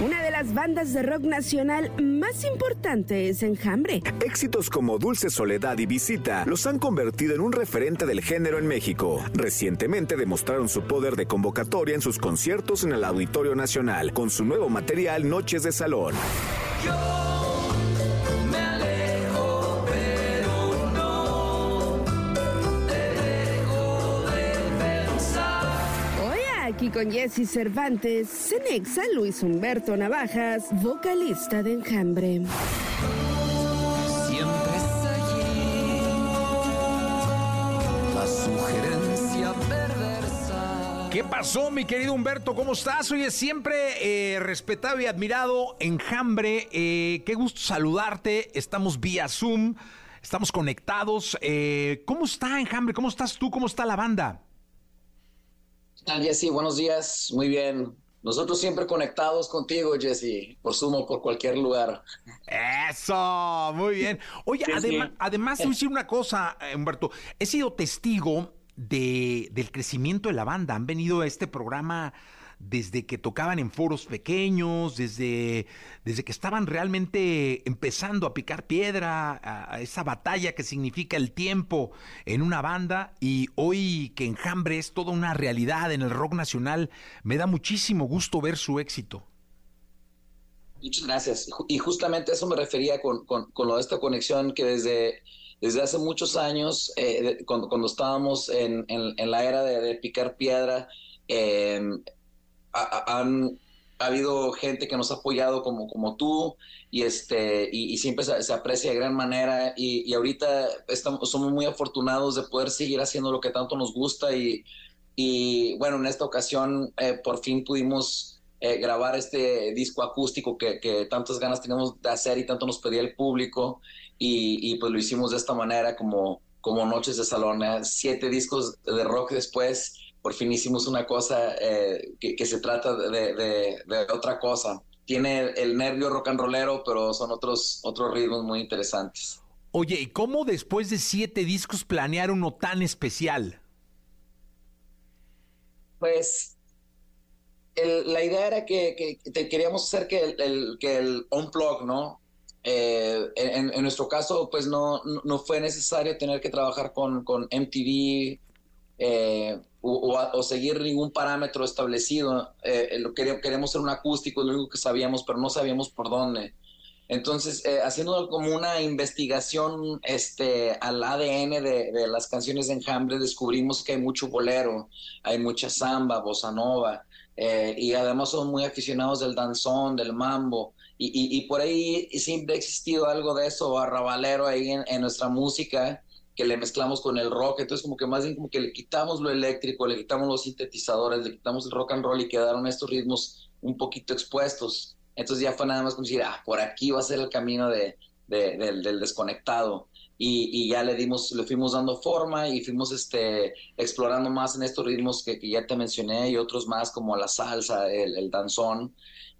Una de las bandas de rock nacional más importantes, Enjambre. Éxitos como Dulce Soledad y Visita los han convertido en un referente del género en México. Recientemente demostraron su poder de convocatoria en sus conciertos en el Auditorio Nacional con su nuevo material Noches de Salón. Aquí con Jesse Cervantes, Cenexa Luis Humberto Navajas, vocalista de Enjambre. Siempre es allí la sugerencia perversa. ¿Qué pasó, mi querido Humberto? ¿Cómo estás? Oye, siempre eh, respetado y admirado, Enjambre. Eh, qué gusto saludarte. Estamos vía Zoom, estamos conectados. Eh, ¿Cómo está Enjambre? ¿Cómo estás tú? ¿Cómo está la banda? ¿Qué tal, Jesse? Buenos días. Muy bien. Nosotros siempre conectados contigo, Jesse, por Zoom o por cualquier lugar. Eso, muy bien. Oye, Sí, sí. adema- además, te voy a decir una cosa, eh, Humberto. He sido testigo de, del crecimiento de la banda. Han venido a este programa desde que tocaban en foros pequeños, desde, desde que estaban realmente empezando a picar piedra, a, esa batalla que significa el tiempo en una banda. Y hoy que Enjambre es toda una realidad en el rock nacional, me da muchísimo gusto ver su éxito. Muchas gracias. Y justamente eso me refería con, con, con lo de esta conexión que desde, desde hace muchos años, eh, cuando, cuando estábamos en, en- la era de, de picar piedra, eh, ha, ha- han ha habido gente que nos ha apoyado como, como tú y, este, y, y siempre se, se aprecia de gran manera y, y ahorita estamos, somos muy afortunados de poder seguir haciendo lo que tanto nos gusta y, y bueno, en esta ocasión eh, por fin pudimos eh, grabar este disco acústico que, que tantas ganas teníamos de hacer y tanto nos pedía el público y pues lo hicimos de esta manera como, como Noches de Salón, ¿eh? siete discos de rock después, por fin hicimos una cosa eh, que, que se trata de, de- de otra cosa. Tiene el nervio rock and rollero, pero son otros, otros ritmos muy interesantes. Oye, ¿y cómo después de siete discos planear uno tan especial? Pues el- la idea era que, queríamos hacer que el, el- que el unplug, ¿no? Eh, en, en nuestro caso, pues no, no- no fue necesario tener que trabajar con, con MTV eh, o, seguir ningún parámetro establecido. Eh, lo queríamos, queremos ser un acústico, es lo único que sabíamos, pero no sabíamos por dónde. Entonces, eh, haciendo como una investigación este, al ADN de, las canciones de Enjambre, descubrimos que hay mucho bolero, hay mucha samba, bossa nova, eh, y además son muy aficionados del danzón, del mambo, y, por ahí siempre ha existido algo de eso, arrabalero ahí en nuestra música, que le mezclamos con el rock, entonces como que más bien como que le quitamos lo eléctrico, le quitamos los sintetizadores, le quitamos el rock and roll y quedaron estos ritmos un poquito expuestos. Entonces ya fue nada más como decir, ah, por aquí va a ser el camino de, de- del, del desconectado. Y, y ya le dimos, le fuimos dando forma y fuimos este, explorando más en estos ritmos que, que ya te mencioné y otros más como la salsa, el, el danzón.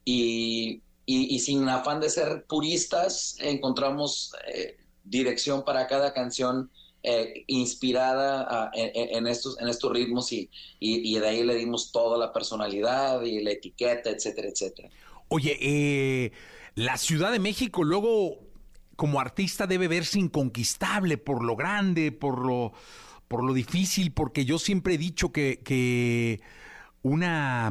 Y, y- y sin afán de ser puristas, encontramos eh, dirección para cada canción eh, inspirada en, estos, ritmos y, de ahí le dimos toda la personalidad y la etiqueta, etcétera, etcétera. Oye, eh, la Ciudad de México luego como artista debe verse inconquistable por lo grande, por lo, por lo difícil, porque yo siempre he dicho que una,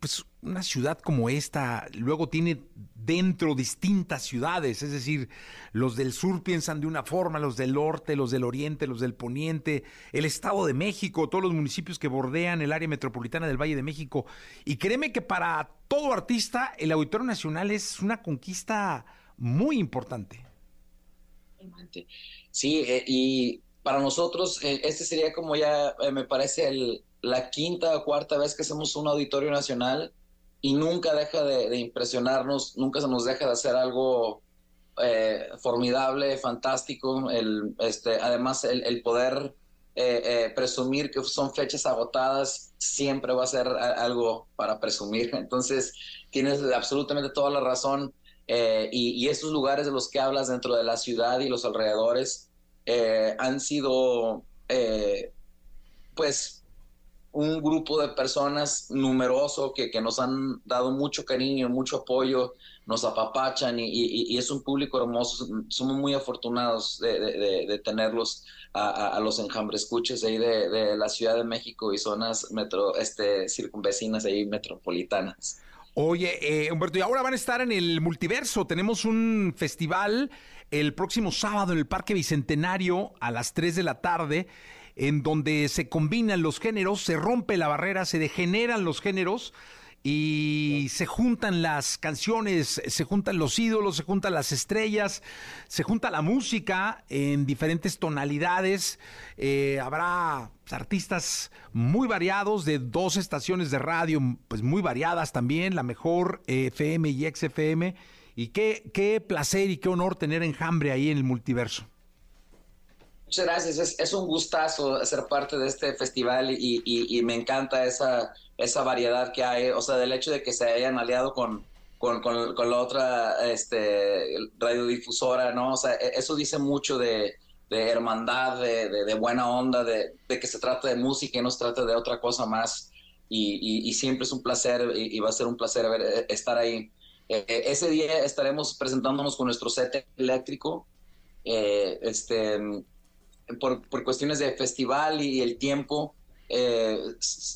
pues, una ciudad como esta luego tiene dentro distintas ciudades, es decir, los del sur piensan de una forma, los del norte, los del oriente, los del poniente, el Estado de México, todos los municipios que bordean el área metropolitana del Valle de México. Y créeme que para todo artista el Auditorio Nacional es una conquista muy importante. Sí, eh, y para nosotros eh, este sería como ya, eh, me parece, el, la quinta o cuarta vez que hacemos un auditorio nacional y nunca deja de, impresionarnos, nunca se nos deja de hacer algo formidable, fantástico. El, este, además, el, poder presumir que son fechas agotadas siempre va a ser algo para presumir. Entonces, tienes absolutamente toda la razón. Eh, y, estos lugares de los que hablas dentro de la ciudad y los alrededores eh, han sido, eh, pues, un grupo de personas numeroso que, nos han dado mucho cariño, mucho apoyo, nos apapachan y, es un público hermoso. Somos muy afortunados de, tenerlos a, los enjambres escuches ahí de, la Ciudad de México y zonas metro, este, circunvecinas ahí metropolitanas. Oye, eh, Humberto, y ahora van a estar en el multiverso. Tenemos un festival el próximo sábado en el Parque Bicentenario a las 3 de la tarde, en donde se combinan los géneros, se rompe la barrera, se degeneran los géneros y se juntan las canciones, se juntan los ídolos, se juntan las estrellas, se junta la música en diferentes tonalidades. Eh, habrá artistas muy variados de dos estaciones de radio, pues muy variadas también, la mejor FM y XFM. Y qué, qué placer y qué honor tener enjambre ahí en el multiverso. Muchas gracias, es, un gustazo ser parte de este festival y, y me encanta esa esa variedad que hay, o sea, del hecho de que se hayan aliado con, con, con, la otra este, radiodifusora, ¿no? O sea, e, eso dice mucho de, hermandad, de, buena onda, de, que se trata de música y no se trata de otra cosa más. Y, siempre es un placer y, va a ser un placer ver, e, estar ahí. E, ese día estaremos presentándonos con nuestro set eléctrico. Eh, este, por, por, cuestiones de festival y el tiempo, eh,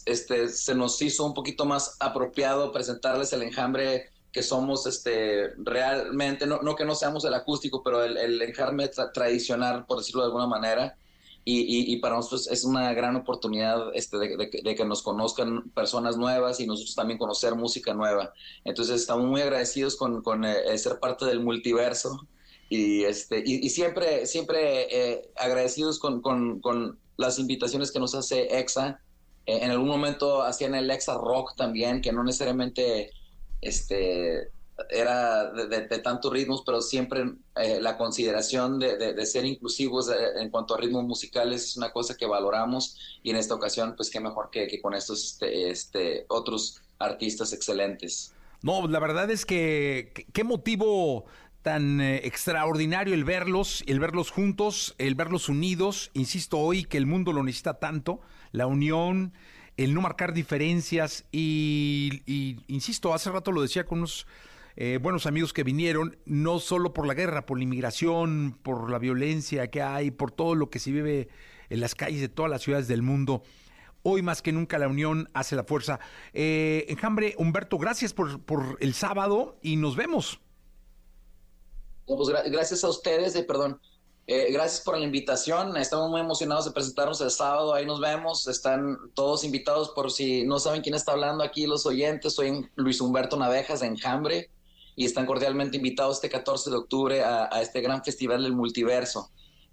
este, se nos hizo un poquito más apropiado presentarles el enjambre que somos este, realmente, no, no que no seamos el acústico, pero el, el enjambre tradicional, por decirlo de alguna manera. Y, y, para nosotros es una gran oportunidad este, de, de, que nos conozcan personas nuevas y nosotros también conocer música nueva. Entonces estamos muy agradecidos con, con eh, ser parte del multiverso y, este, y, siempre, siempre eh, agradecidos con, con, con las invitaciones que nos hace EXA. Eh, en algún momento hacían el EXA Rock también, que no necesariamente este, era de, tantos ritmos, pero siempre eh, la consideración de, ser inclusivos eh, en cuanto a ritmos musicales es una cosa que valoramos y en esta ocasión, pues qué mejor que, con estos este, este, otros artistas excelentes. No, la verdad es que qué motivo tan eh, extraordinario el verlos, el verlos juntos, el verlos unidos. Insisto hoy que el mundo lo necesita tanto, la unión, el no marcar diferencias y, insisto, hace rato lo decía con unos eh, buenos amigos que vinieron, no solo por la guerra, por la inmigración, por la violencia que hay, por todo lo que se vive en las calles de todas las ciudades del mundo. Hoy más que nunca la unión hace la fuerza. Eh, Enjambre, Humberto, gracias por, por el sábado y nos vemos. Pues gracias a ustedes, eh, perdón, eh, gracias por la invitación. Estamos muy emocionados de presentarnos el sábado. Ahí nos vemos. Están todos invitados por si no saben quién está hablando aquí, los oyentes. Soy Luis Humberto Navejas de Enjambre y están cordialmente invitados este 14 de octubre a este gran festival del multiverso.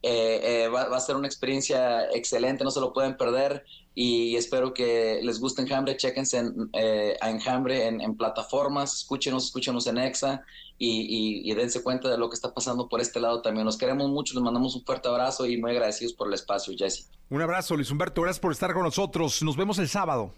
Eh, eh, va, a ser una experiencia excelente, no se lo pueden perder y espero que les guste Enjambre, chequense en, eh, a Enjambre en, plataformas, escúchenos, escúchenos en EXA y, dense cuenta de lo que está pasando por este lado también. Nos queremos mucho, les mandamos un fuerte abrazo y muy agradecidos por el espacio, Jesse. Un abrazo, Luis Humberto, gracias por estar con nosotros. Nos vemos el sábado.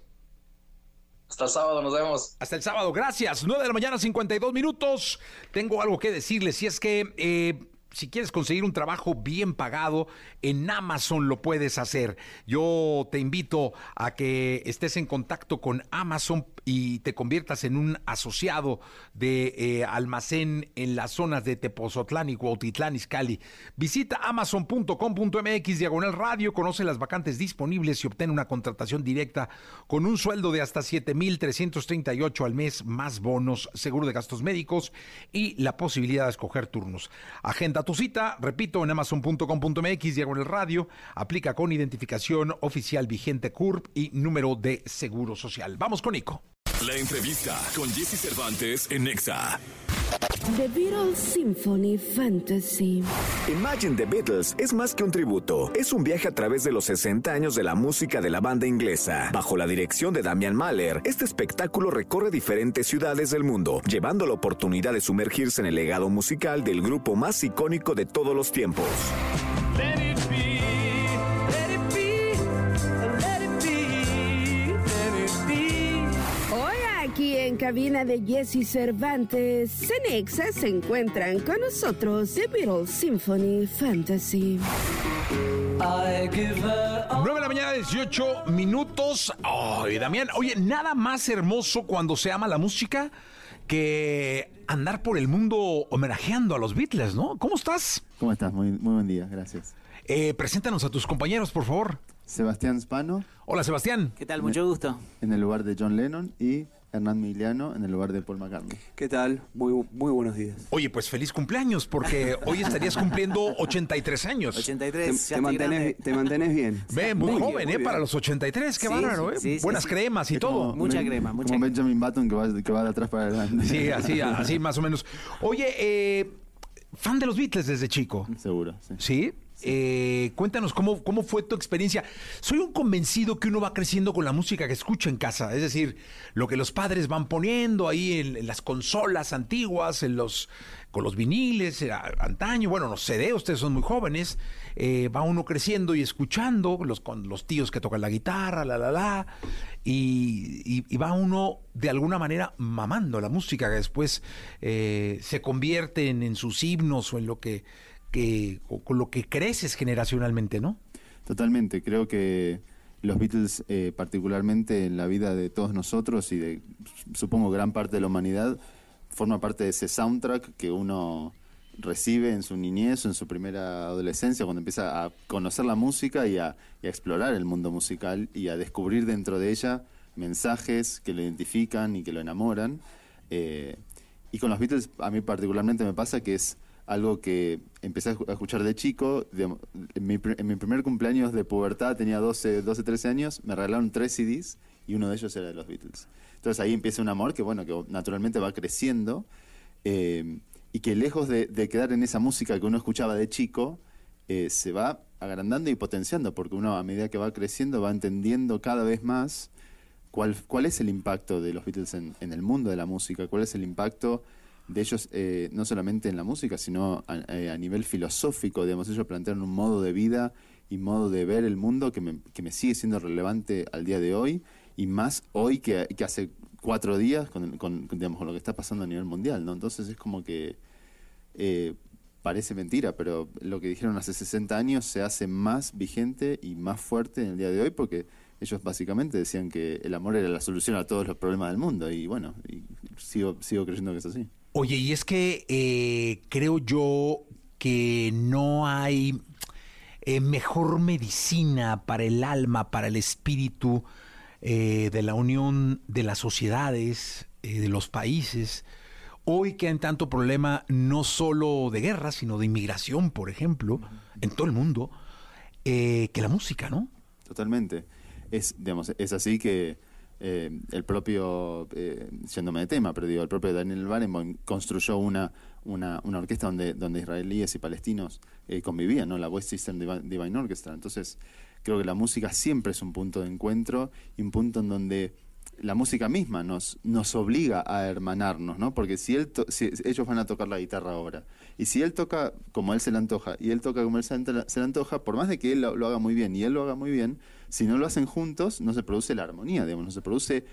Hasta el sábado, nos vemos. Hasta el sábado, gracias. 9 de la mañana, 52 minutos. Tengo algo que decirles, y es que si quieres conseguir un trabajo bien pagado, en Amazon lo puedes hacer. Yo te invito a que estés en contacto con Amazon y te conviertas en un asociado de eh, almacén en las zonas de Tepozotlán y Cuautitlán, Izcalli. Visita amazon.com.mx diagonal radio, conoce las vacantes disponibles y obtén una contratación directa con un sueldo de hasta 7,338 al mes, más bonos, seguro de gastos médicos y la posibilidad de escoger turnos. Agenda tu cita, repito, en amazon.com.mx diagonal radio, aplica con identificación oficial vigente CURP y número de seguro social. Vamos con Nico. La entrevista con Jesse Cervantes en Nexa. The Beatles Symphony Fantasy. Imagine the Beatles es más que un tributo, es un viaje a través de los 60 años de la música de la banda inglesa. Bajo la dirección de Damian Mahler, este espectáculo recorre diferentes ciudades del mundo, llevando la oportunidad de sumergirse en el legado musical del grupo más icónico de todos los tiempos. En cabina de Jesse Cervantes, Cenexa se encuentran con nosotros The Beatles Symphony Fantasy. 9 de la mañana, 18 minutos. Ay, Damián, oye, nada más hermoso cuando se ama la música que andar por el mundo homenajeando a los Beatles, ¿no? ¿Cómo estás? ¿Cómo estás? Muy, muy buen día, gracias. Eh, preséntanos a tus compañeros, por favor. Sebastián Spano. Hola, Sebastián. ¿Qué tal? Mucho gusto. En el lugar de John Lennon y Hernán Miliano en el lugar de Paul McCartney. ¿Qué tal? Muy, muy buenos días. Oye, pues feliz cumpleaños, porque hoy estarías cumpliendo (laughs) 83 años. 83. Te, te mantenés, te mantenés bien. (laughs) Ve, muy, joven, muy ¿eh? bien. Para los 83, qué Sí, bárbaro, ¿eh? sí, sí, Buenas sí. cremas y Es todo. como Mucha crema, mucha Como crema. Benjamin Button que va, que va de atrás para adelante. Sí, así, (laughs) así más o menos. Oye, eh, fan de los Beatles desde chico. Seguro, sí. ¿Sí? Eh, cuéntanos cómo, cómo fue tu experiencia. Soy un convencido que uno va creciendo con la música que escucha en casa, es decir, lo que los padres van poniendo ahí en, las consolas antiguas, en los con los viniles, eh, antaño, bueno, no sé, ustedes son muy jóvenes, eh, va uno creciendo y escuchando, los, con los tíos que tocan la guitarra, la, la, la, y, va uno de alguna manera mamando la música que después eh, se convierte en sus himnos o en lo que, que o con lo que creces generacionalmente, ¿no? Totalmente. Creo que los Beatles, eh, particularmente en la vida de todos nosotros y de, supongo, gran parte de la humanidad, forma parte de ese soundtrack que uno recibe en su niñez o en su primera adolescencia, cuando empieza a conocer la música y a, explorar el mundo musical y a descubrir dentro de ella mensajes que lo identifican y que lo enamoran. Eh, y con los Beatles, a mí particularmente me pasa que es algo que empecé a escu- a escuchar de chico. digamos, en, mi, en mi primer cumpleaños de pubertad, tenía 12, 12, 13 años, me regalaron tres CDs y uno de ellos era de los Beatles. Entonces ahí empieza un amor que, bueno, que naturalmente va creciendo eh, y que lejos de, de quedar en esa música que uno escuchaba de chico, eh, se va agrandando y potenciando, porque uno a medida que va creciendo va entendiendo cada vez más cuál, cuál es el impacto de los Beatles en, en el mundo de la música, cuál es el impacto de ellos eh, no solamente en la música, sino a, eh, a nivel filosófico, digamos, ellos plantearon un modo de vida y modo de ver el mundo que me, que me sigue siendo relevante al día de hoy, y más hoy que, que hace cuatro días con, con, digamos, con lo que está pasando a nivel mundial, ¿no? Entonces es como que eh, parece mentira, pero lo que dijeron hace 60 años se hace más vigente y más fuerte en el día de hoy porque ellos básicamente decían que el amor era la solución a todos los problemas del mundo y bueno, y sigo, sigo creyendo que es así. Oye, y es que eh, creo yo que no hay eh, mejor medicina para el alma, para el espíritu eh, de la unión de las sociedades, de los países. Hoy que hay tanto problema, no solo de guerra, sino de inmigración, por ejemplo, en todo el mundo, que la música, ¿no? Totalmente. Es, digamos, es así que eh, el propio, eh, de tema, pero digo, el propio Daniel Barenboim construyó una, una, una orquesta donde, donde israelíes y palestinos eh, convivían, ¿no? La West Divi- Divine Orchestra. Entonces, creo que la música siempre es un punto de encuentro y un punto en donde la música misma nos, nos obliga a hermanarnos, ¿no? Porque si, él to- si ellos van a tocar la guitarra ahora, y si él toca como él se le antoja, y él toca como él se le antoja, por más de que él lo haga muy bien y él lo haga muy bien, si no lo hacen juntos, no se produce la armonía, digamos, no se produce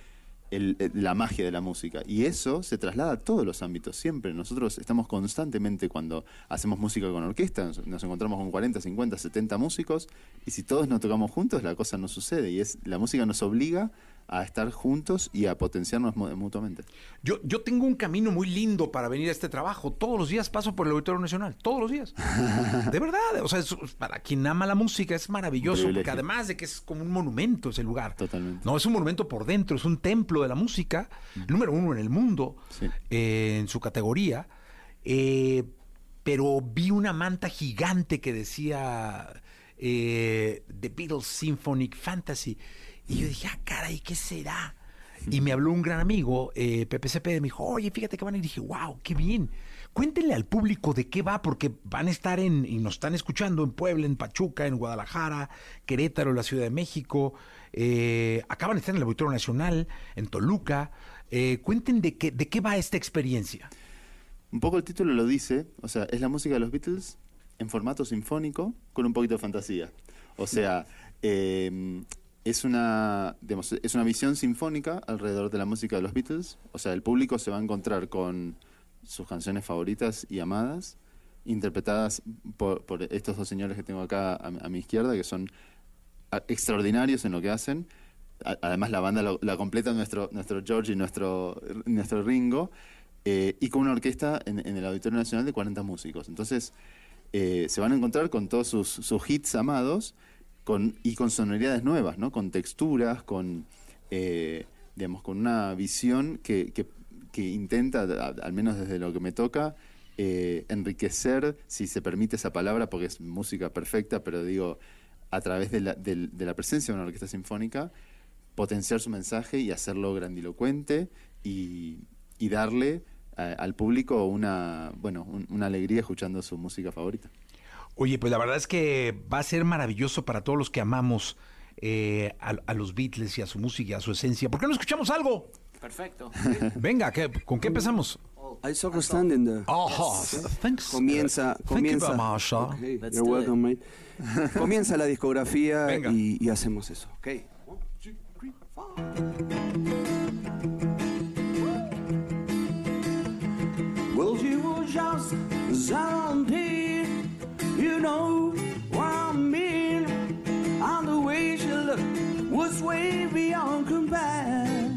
el- la magia de la música. Y eso se traslada a todos los ámbitos, siempre. Nosotros estamos constantemente cuando hacemos música con orquesta, nos, nos encontramos con 40, 50, 70 músicos, y si todos no tocamos juntos, la cosa no sucede. Y es la música nos obliga a estar juntos y a potenciarnos mu- mutuamente. Yo, yo tengo un camino muy lindo para venir a este trabajo. Todos los días paso por el Auditorio Nacional. Todos los días. (laughs) De verdad. O sea, es- para quien ama la música es maravilloso. Porque además de que es como un monumento ese lugar. Totalmente. No, es un monumento por dentro. Es un templo de la música. El número uno en el mundo. eh, en su categoría. Eh, pero vi una manta gigante que decía eh, The Beatles Symphonic Fantasy. Y yo dije, ah, caray, ¿qué será? Y me habló un gran amigo, eh, Pepe me dijo, oye, fíjate que van. Y dije, wow, qué bien. Cuéntenle al público de qué va, porque van a estar en, y nos están escuchando en Puebla, en Pachuca, en Guadalajara, Querétaro, la Ciudad de México. eh, acaban de estar en el Auditorio Nacional, en Toluca. Eh, cuenten de qué, de qué va esta experiencia. Un poco el título lo dice, o sea, es la música de los Beatles en formato sinfónico con un poquito de fantasía. O sea, eh, es, una, es una visión sinfónica alrededor de la música de los Beatles. O sea, el público se va a encontrar con sus canciones favoritas y amadas, interpretadas por, estos dos señores que tengo acá a, mi izquierda, que son extraordinarios en lo que hacen. Además, la banda lo- la completa nuestro, nuestro George y nuestro, nuestro Ringo, eh, y con una orquesta en, el Auditorio Nacional de 40 músicos. Entonces, eh, se van a encontrar con todos sus hits amados con, y con sonoridades nuevas, ¿no? con texturas, con, eh, digamos, con una visión que, que- que intenta, al menos desde lo que me toca, eh, enriquecer, si se permite esa palabra, porque es música perfecta, pero digo, a través de la, del- de la presencia de una orquesta sinfónica, potenciar su mensaje y hacerlo grandilocuente y, y darle eh, al público una, bueno, un- una alegría escuchando su música favorita. Oye, pues la verdad es que va a ser maravilloso para todos los que amamos eh, a, a los Beatles y a su música y a su esencia. ¿Por qué no escuchamos algo? Perfecto. (laughs) Venga, ¿qué- ¿con qué empezamos? I saw her standing there. Oh, thanks. Comienza, Thank you comienza. sir. Okay, Let's you're welcome, mate. comienza la discografía Venga. y, y hacemos eso, ¿ok? Well, she was just seventeen, you know what I mean. And the way she looked was way beyond compare.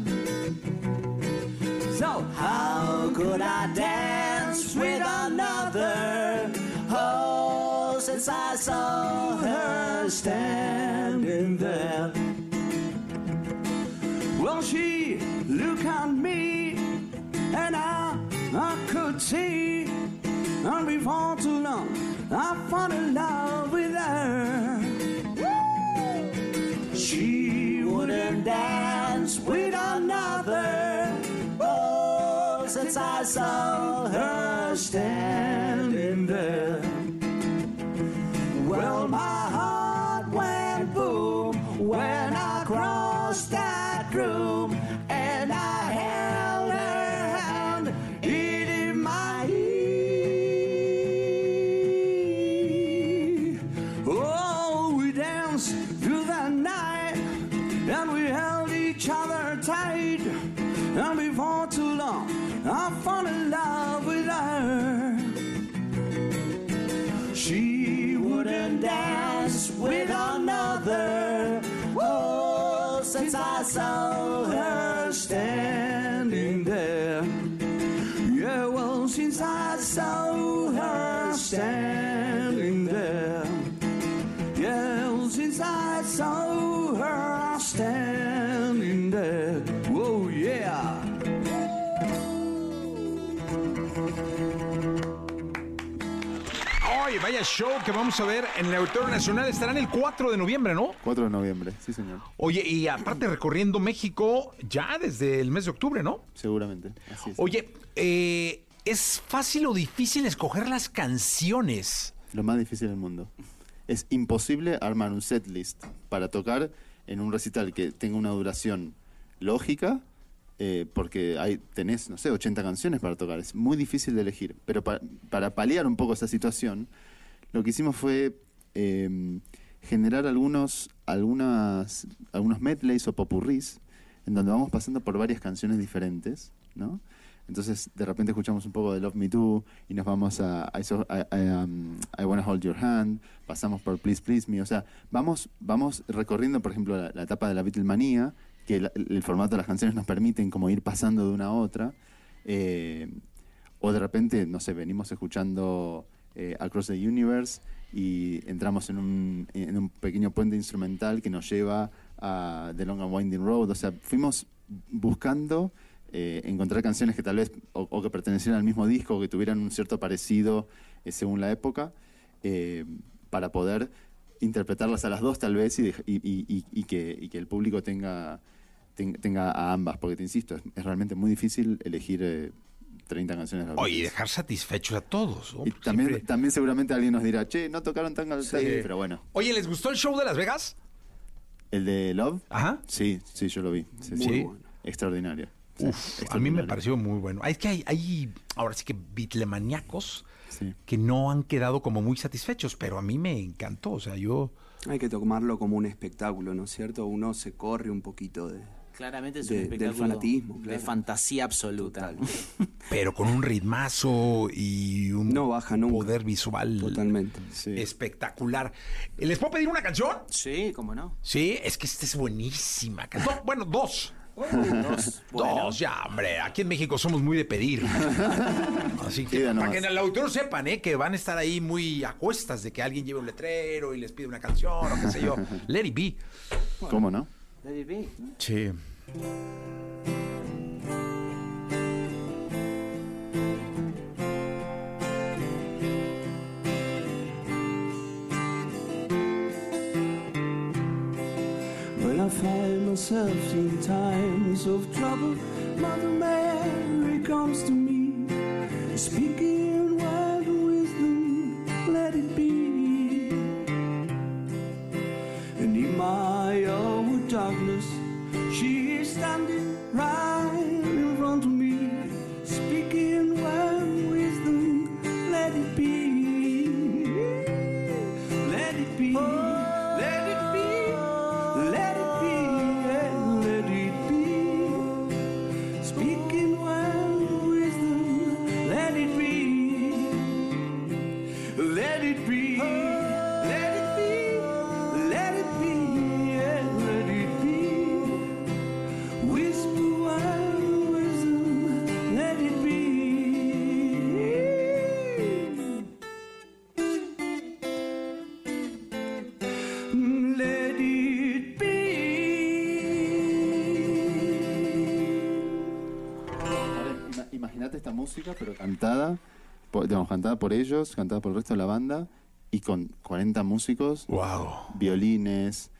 So how could I dance with another? Oh, since I saw her standing there. Well, she looked at me, and I, I could see. And before too long, I fell in love with her. She wouldn't dance with another. Oh, since I saw her standing tight. And before too long, I fell in love with her. She wouldn't dance with another. Oh, since I saw her standing there. Yeah, well, since I saw vaya show que vamos a ver en el Auditorio Nacional. Estarán el 4 de noviembre, ¿no? 4 de noviembre, sí señor. Oye, y aparte recorriendo México ya desde el mes de octubre, ¿no? Seguramente, así es. Oye, eh, ¿es fácil o difícil escoger las canciones? Lo más difícil del mundo. Es imposible armar un set list para tocar en un recital que tenga una duración lógica, eh, porque hay, tenés, no sé, 80 canciones para tocar. Es muy difícil de elegir. Pero pa- para paliar un poco esa situación, lo que hicimos fue eh, generar algunos, algunas, algunos medleys o popurrís en donde vamos pasando por varias canciones diferentes, ¿no? Entonces, de repente escuchamos un poco de Love Me Too y nos vamos a I, So- I- I, um, I Wanna Hold Your Hand, pasamos por Please Please Me, o sea, vamos, vamos recorriendo, por ejemplo, la, etapa de la Beatlemania, que la- el, formato de las canciones nos permiten como ir pasando de una a otra, eh, o de repente, no sé, venimos escuchando eh, Across the Universe y entramos en un, en un pequeño puente instrumental que nos lleva a The Long and Winding Road. O sea, fuimos buscando eh, encontrar canciones que tal vez o, o que pertenecieran al mismo disco o que tuvieran un cierto parecido eh, según la época eh, para poder interpretarlas a las dos tal vez y, y- y- y- que, que el público tenga, ten- tenga a ambas. Porque te insisto, es, es realmente muy difícil elegir eh, 30 canciones. de los Oye, y dejar satisfechos a todos. ¿no? Y también, siempre- también seguramente alguien nos dirá, che, no tocaron tan Sí. pero bueno. Oye, ¿les gustó el show de Las Vegas? ¿El de Love? Ajá. Sí, sí, yo lo vi. Sí, Muy sí. bueno. Extraordinario. Sí, Uf, a mí me extraordinario. pareció muy bueno. Es que hay, hay ahora sí que bitlemaniacos Sí. que no han quedado como muy satisfechos, pero a mí me encantó. O sea, yo... Hay que tomarlo como un espectáculo, ¿no es cierto? Uno se corre un poquito de, Claramente es de- un del espectáculo fanatismo. de claro. fantasía absoluta. (laughs) Pero con un ritmazo y un No baja nunca. poder visual Totalmente. espectacular. ¿Les puedo pedir una canción? Sí, cómo no. Sí, es que esta es buenísima. Do- (laughs) bueno, dos. Dos. Bueno. Dos, ya, hombre. Aquí en México somos muy de pedir. (laughs) Así que, para que en el auditorio sepan, ¿eh? Que van a estar ahí muy a cuestas de que alguien lleve un letrero y les pide una canción o qué sé yo. Let it be. ¿Cómo no? Let it be. Sí. When I find myself in times of trouble, Mother Mary comes to me, speaking word wisdom, let it be. She's standing right cantada, por, digamos, cantada por ellos, cantada por el resto de la banda, y con 40 músicos, Wow. violines,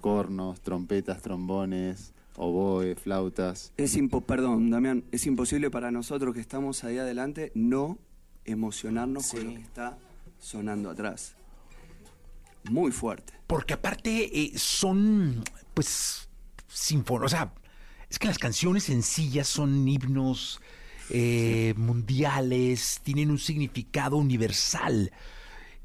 cornos, trompetas, trombones, oboe, flautas. Es impo perdón, Damián, es imposible para nosotros que estamos ahí adelante no emocionarnos con lo que está sonando atrás. Muy fuerte. Porque aparte eh, son, pues, sinfón. O sea, es que las canciones sencillas son himnos eh, mundiales, tienen un significado universal.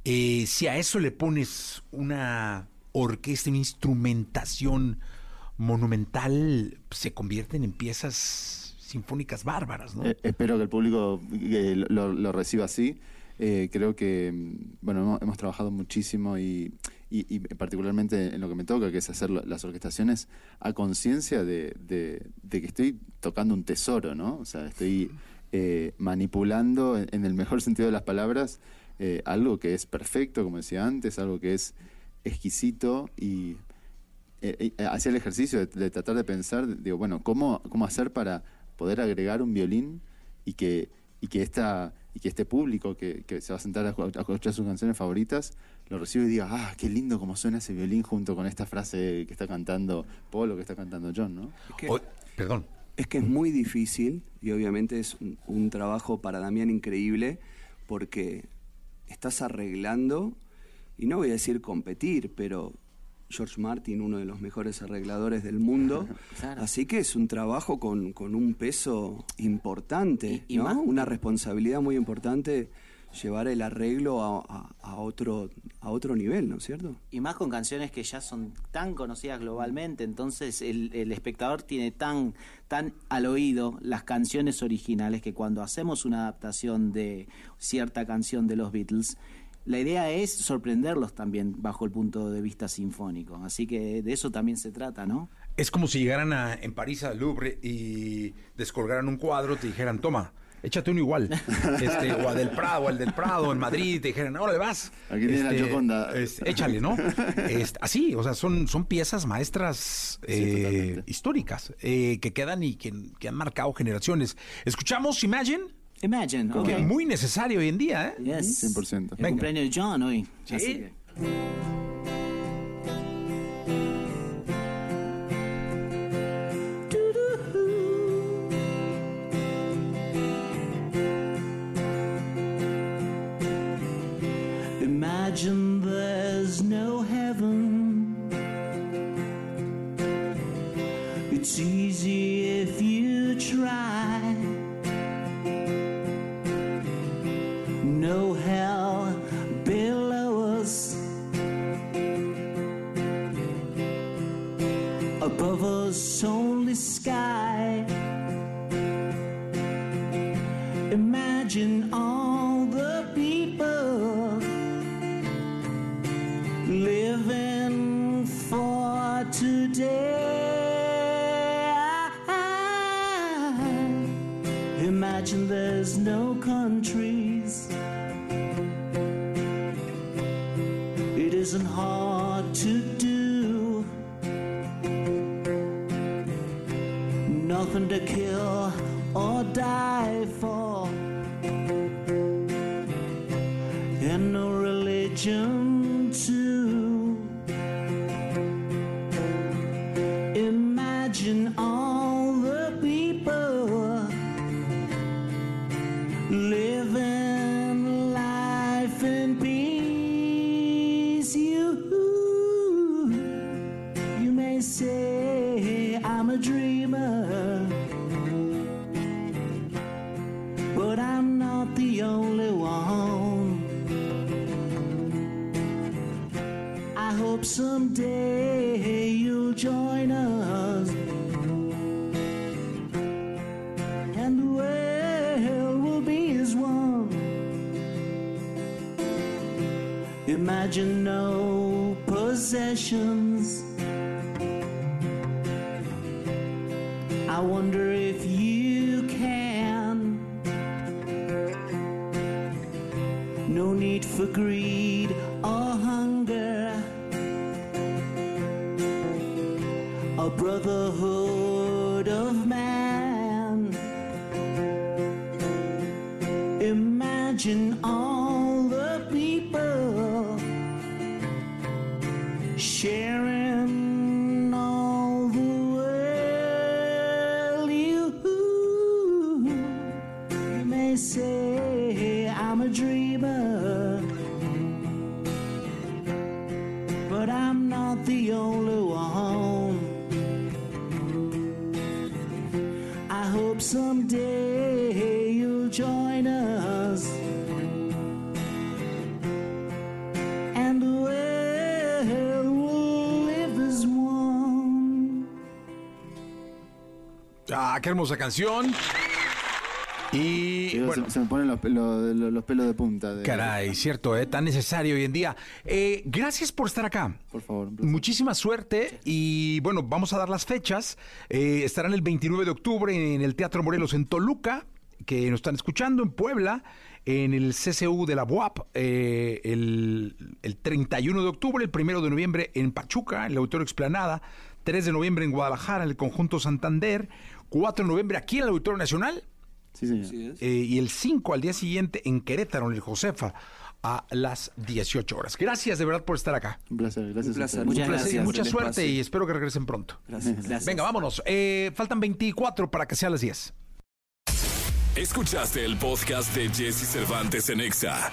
Eh, si a eso le pones una orquesta, una instrumentación monumental, se convierten en piezas sinfónicas bárbaras. Eh, espero que el público lo, reciba así. Creo que, mm, bueno, hemos trabajado muchísimo y, y- y particularmente en lo que me toca, que es hacer la- las orquestaciones a conciencia de, que estoy tocando un tesoro, ¿no? O sea, estoy eh, manipulando, en, el mejor sentido de las palabras, eh, algo que es perfecto, como decía antes, algo que es exquisito y eh, eh, hacía el ejercicio de, tratar de pensar, digo, bueno, ¿cómo, cómo hacer para poder agregar un violín y que, y que, esta, y que este público que, se va a sentar a, a escuchar sus canciones favoritas lo reciba y diga, ah, qué lindo como suena ese violín junto con esta frase que está cantando Paul o que está cantando John, ¿no? que- perdón. Es que es muy difícil y obviamente es un, un trabajo para Damián increíble porque estás arreglando, y no voy a decir competir, pero George Martin, uno de los mejores arregladores del mundo, (laughs) Claro. así que es un trabajo con, con un peso importante, Y- y ¿no? más- una responsabilidad muy importante llevar el arreglo a, a- a otro, a otro nivel, ¿no es cierto? Y más con canciones que ya son tan conocidas globalmente, entonces el, el espectador tiene tan, tan al oído las canciones originales que cuando hacemos una adaptación de cierta canción de los Beatles, la idea es sorprenderlos también bajo el punto de vista sinfónico. Así que de eso también se trata, ¿no? Es como si llegaran a- en París al Louvre y descolgaran un cuadro, te dijeran, toma, échate uno igual. (laughs) Este, o a del Prado, o al del Prado en Madrid, te dijeran, ahora le vas. Aquí tienes la Gioconda. este, échale, ¿no? (laughs) Este, así, o sea, son, son piezas maestras eh, históricas eh, que quedan y que, que han marcado generaciones. ¿Escuchamos Imagine? Imagine, Creo ok. que Muy necesario hoy en día, ¿eh? Yes. 100%. El Venga. cumpleaños de John hoy. Sí. Así que- Imagine No need for greed or hunger. A brotherhood of man. Qué hermosa canción. Y Digo, bueno, se, se me ponen los, pelos- los- los pelos de punta. de- caray, cierto, ¿eh? tan necesario hoy en día. Eh, gracias por estar acá. Por favor. Muchísima suerte y bueno, vamos a dar las fechas. Eh, estarán el 29 de octubre en el Teatro Morelos en Toluca, que nos están escuchando, en Puebla, en el CCU de la UAP, eh, el, el 31 de octubre, el 1 de noviembre en Pachuca, en el Auditorio Explanada, 3 de noviembre en Guadalajara, en el Conjunto Santander, 4 de noviembre aquí en el Auditorio Nacional, Sí, señor. eh, y el 5 al día siguiente en Querétaro, en el Josefa, a las 18 horas. Gracias de verdad por estar acá. Un placer, gracias. Un placer. Muchas placer y gracias mucha suerte y espero que regresen pronto. Gracias. Gracias. Venga, vámonos. Eh, faltan 24 para que sea las 10. Escuchaste el podcast de Jesse Cervantes en Exa.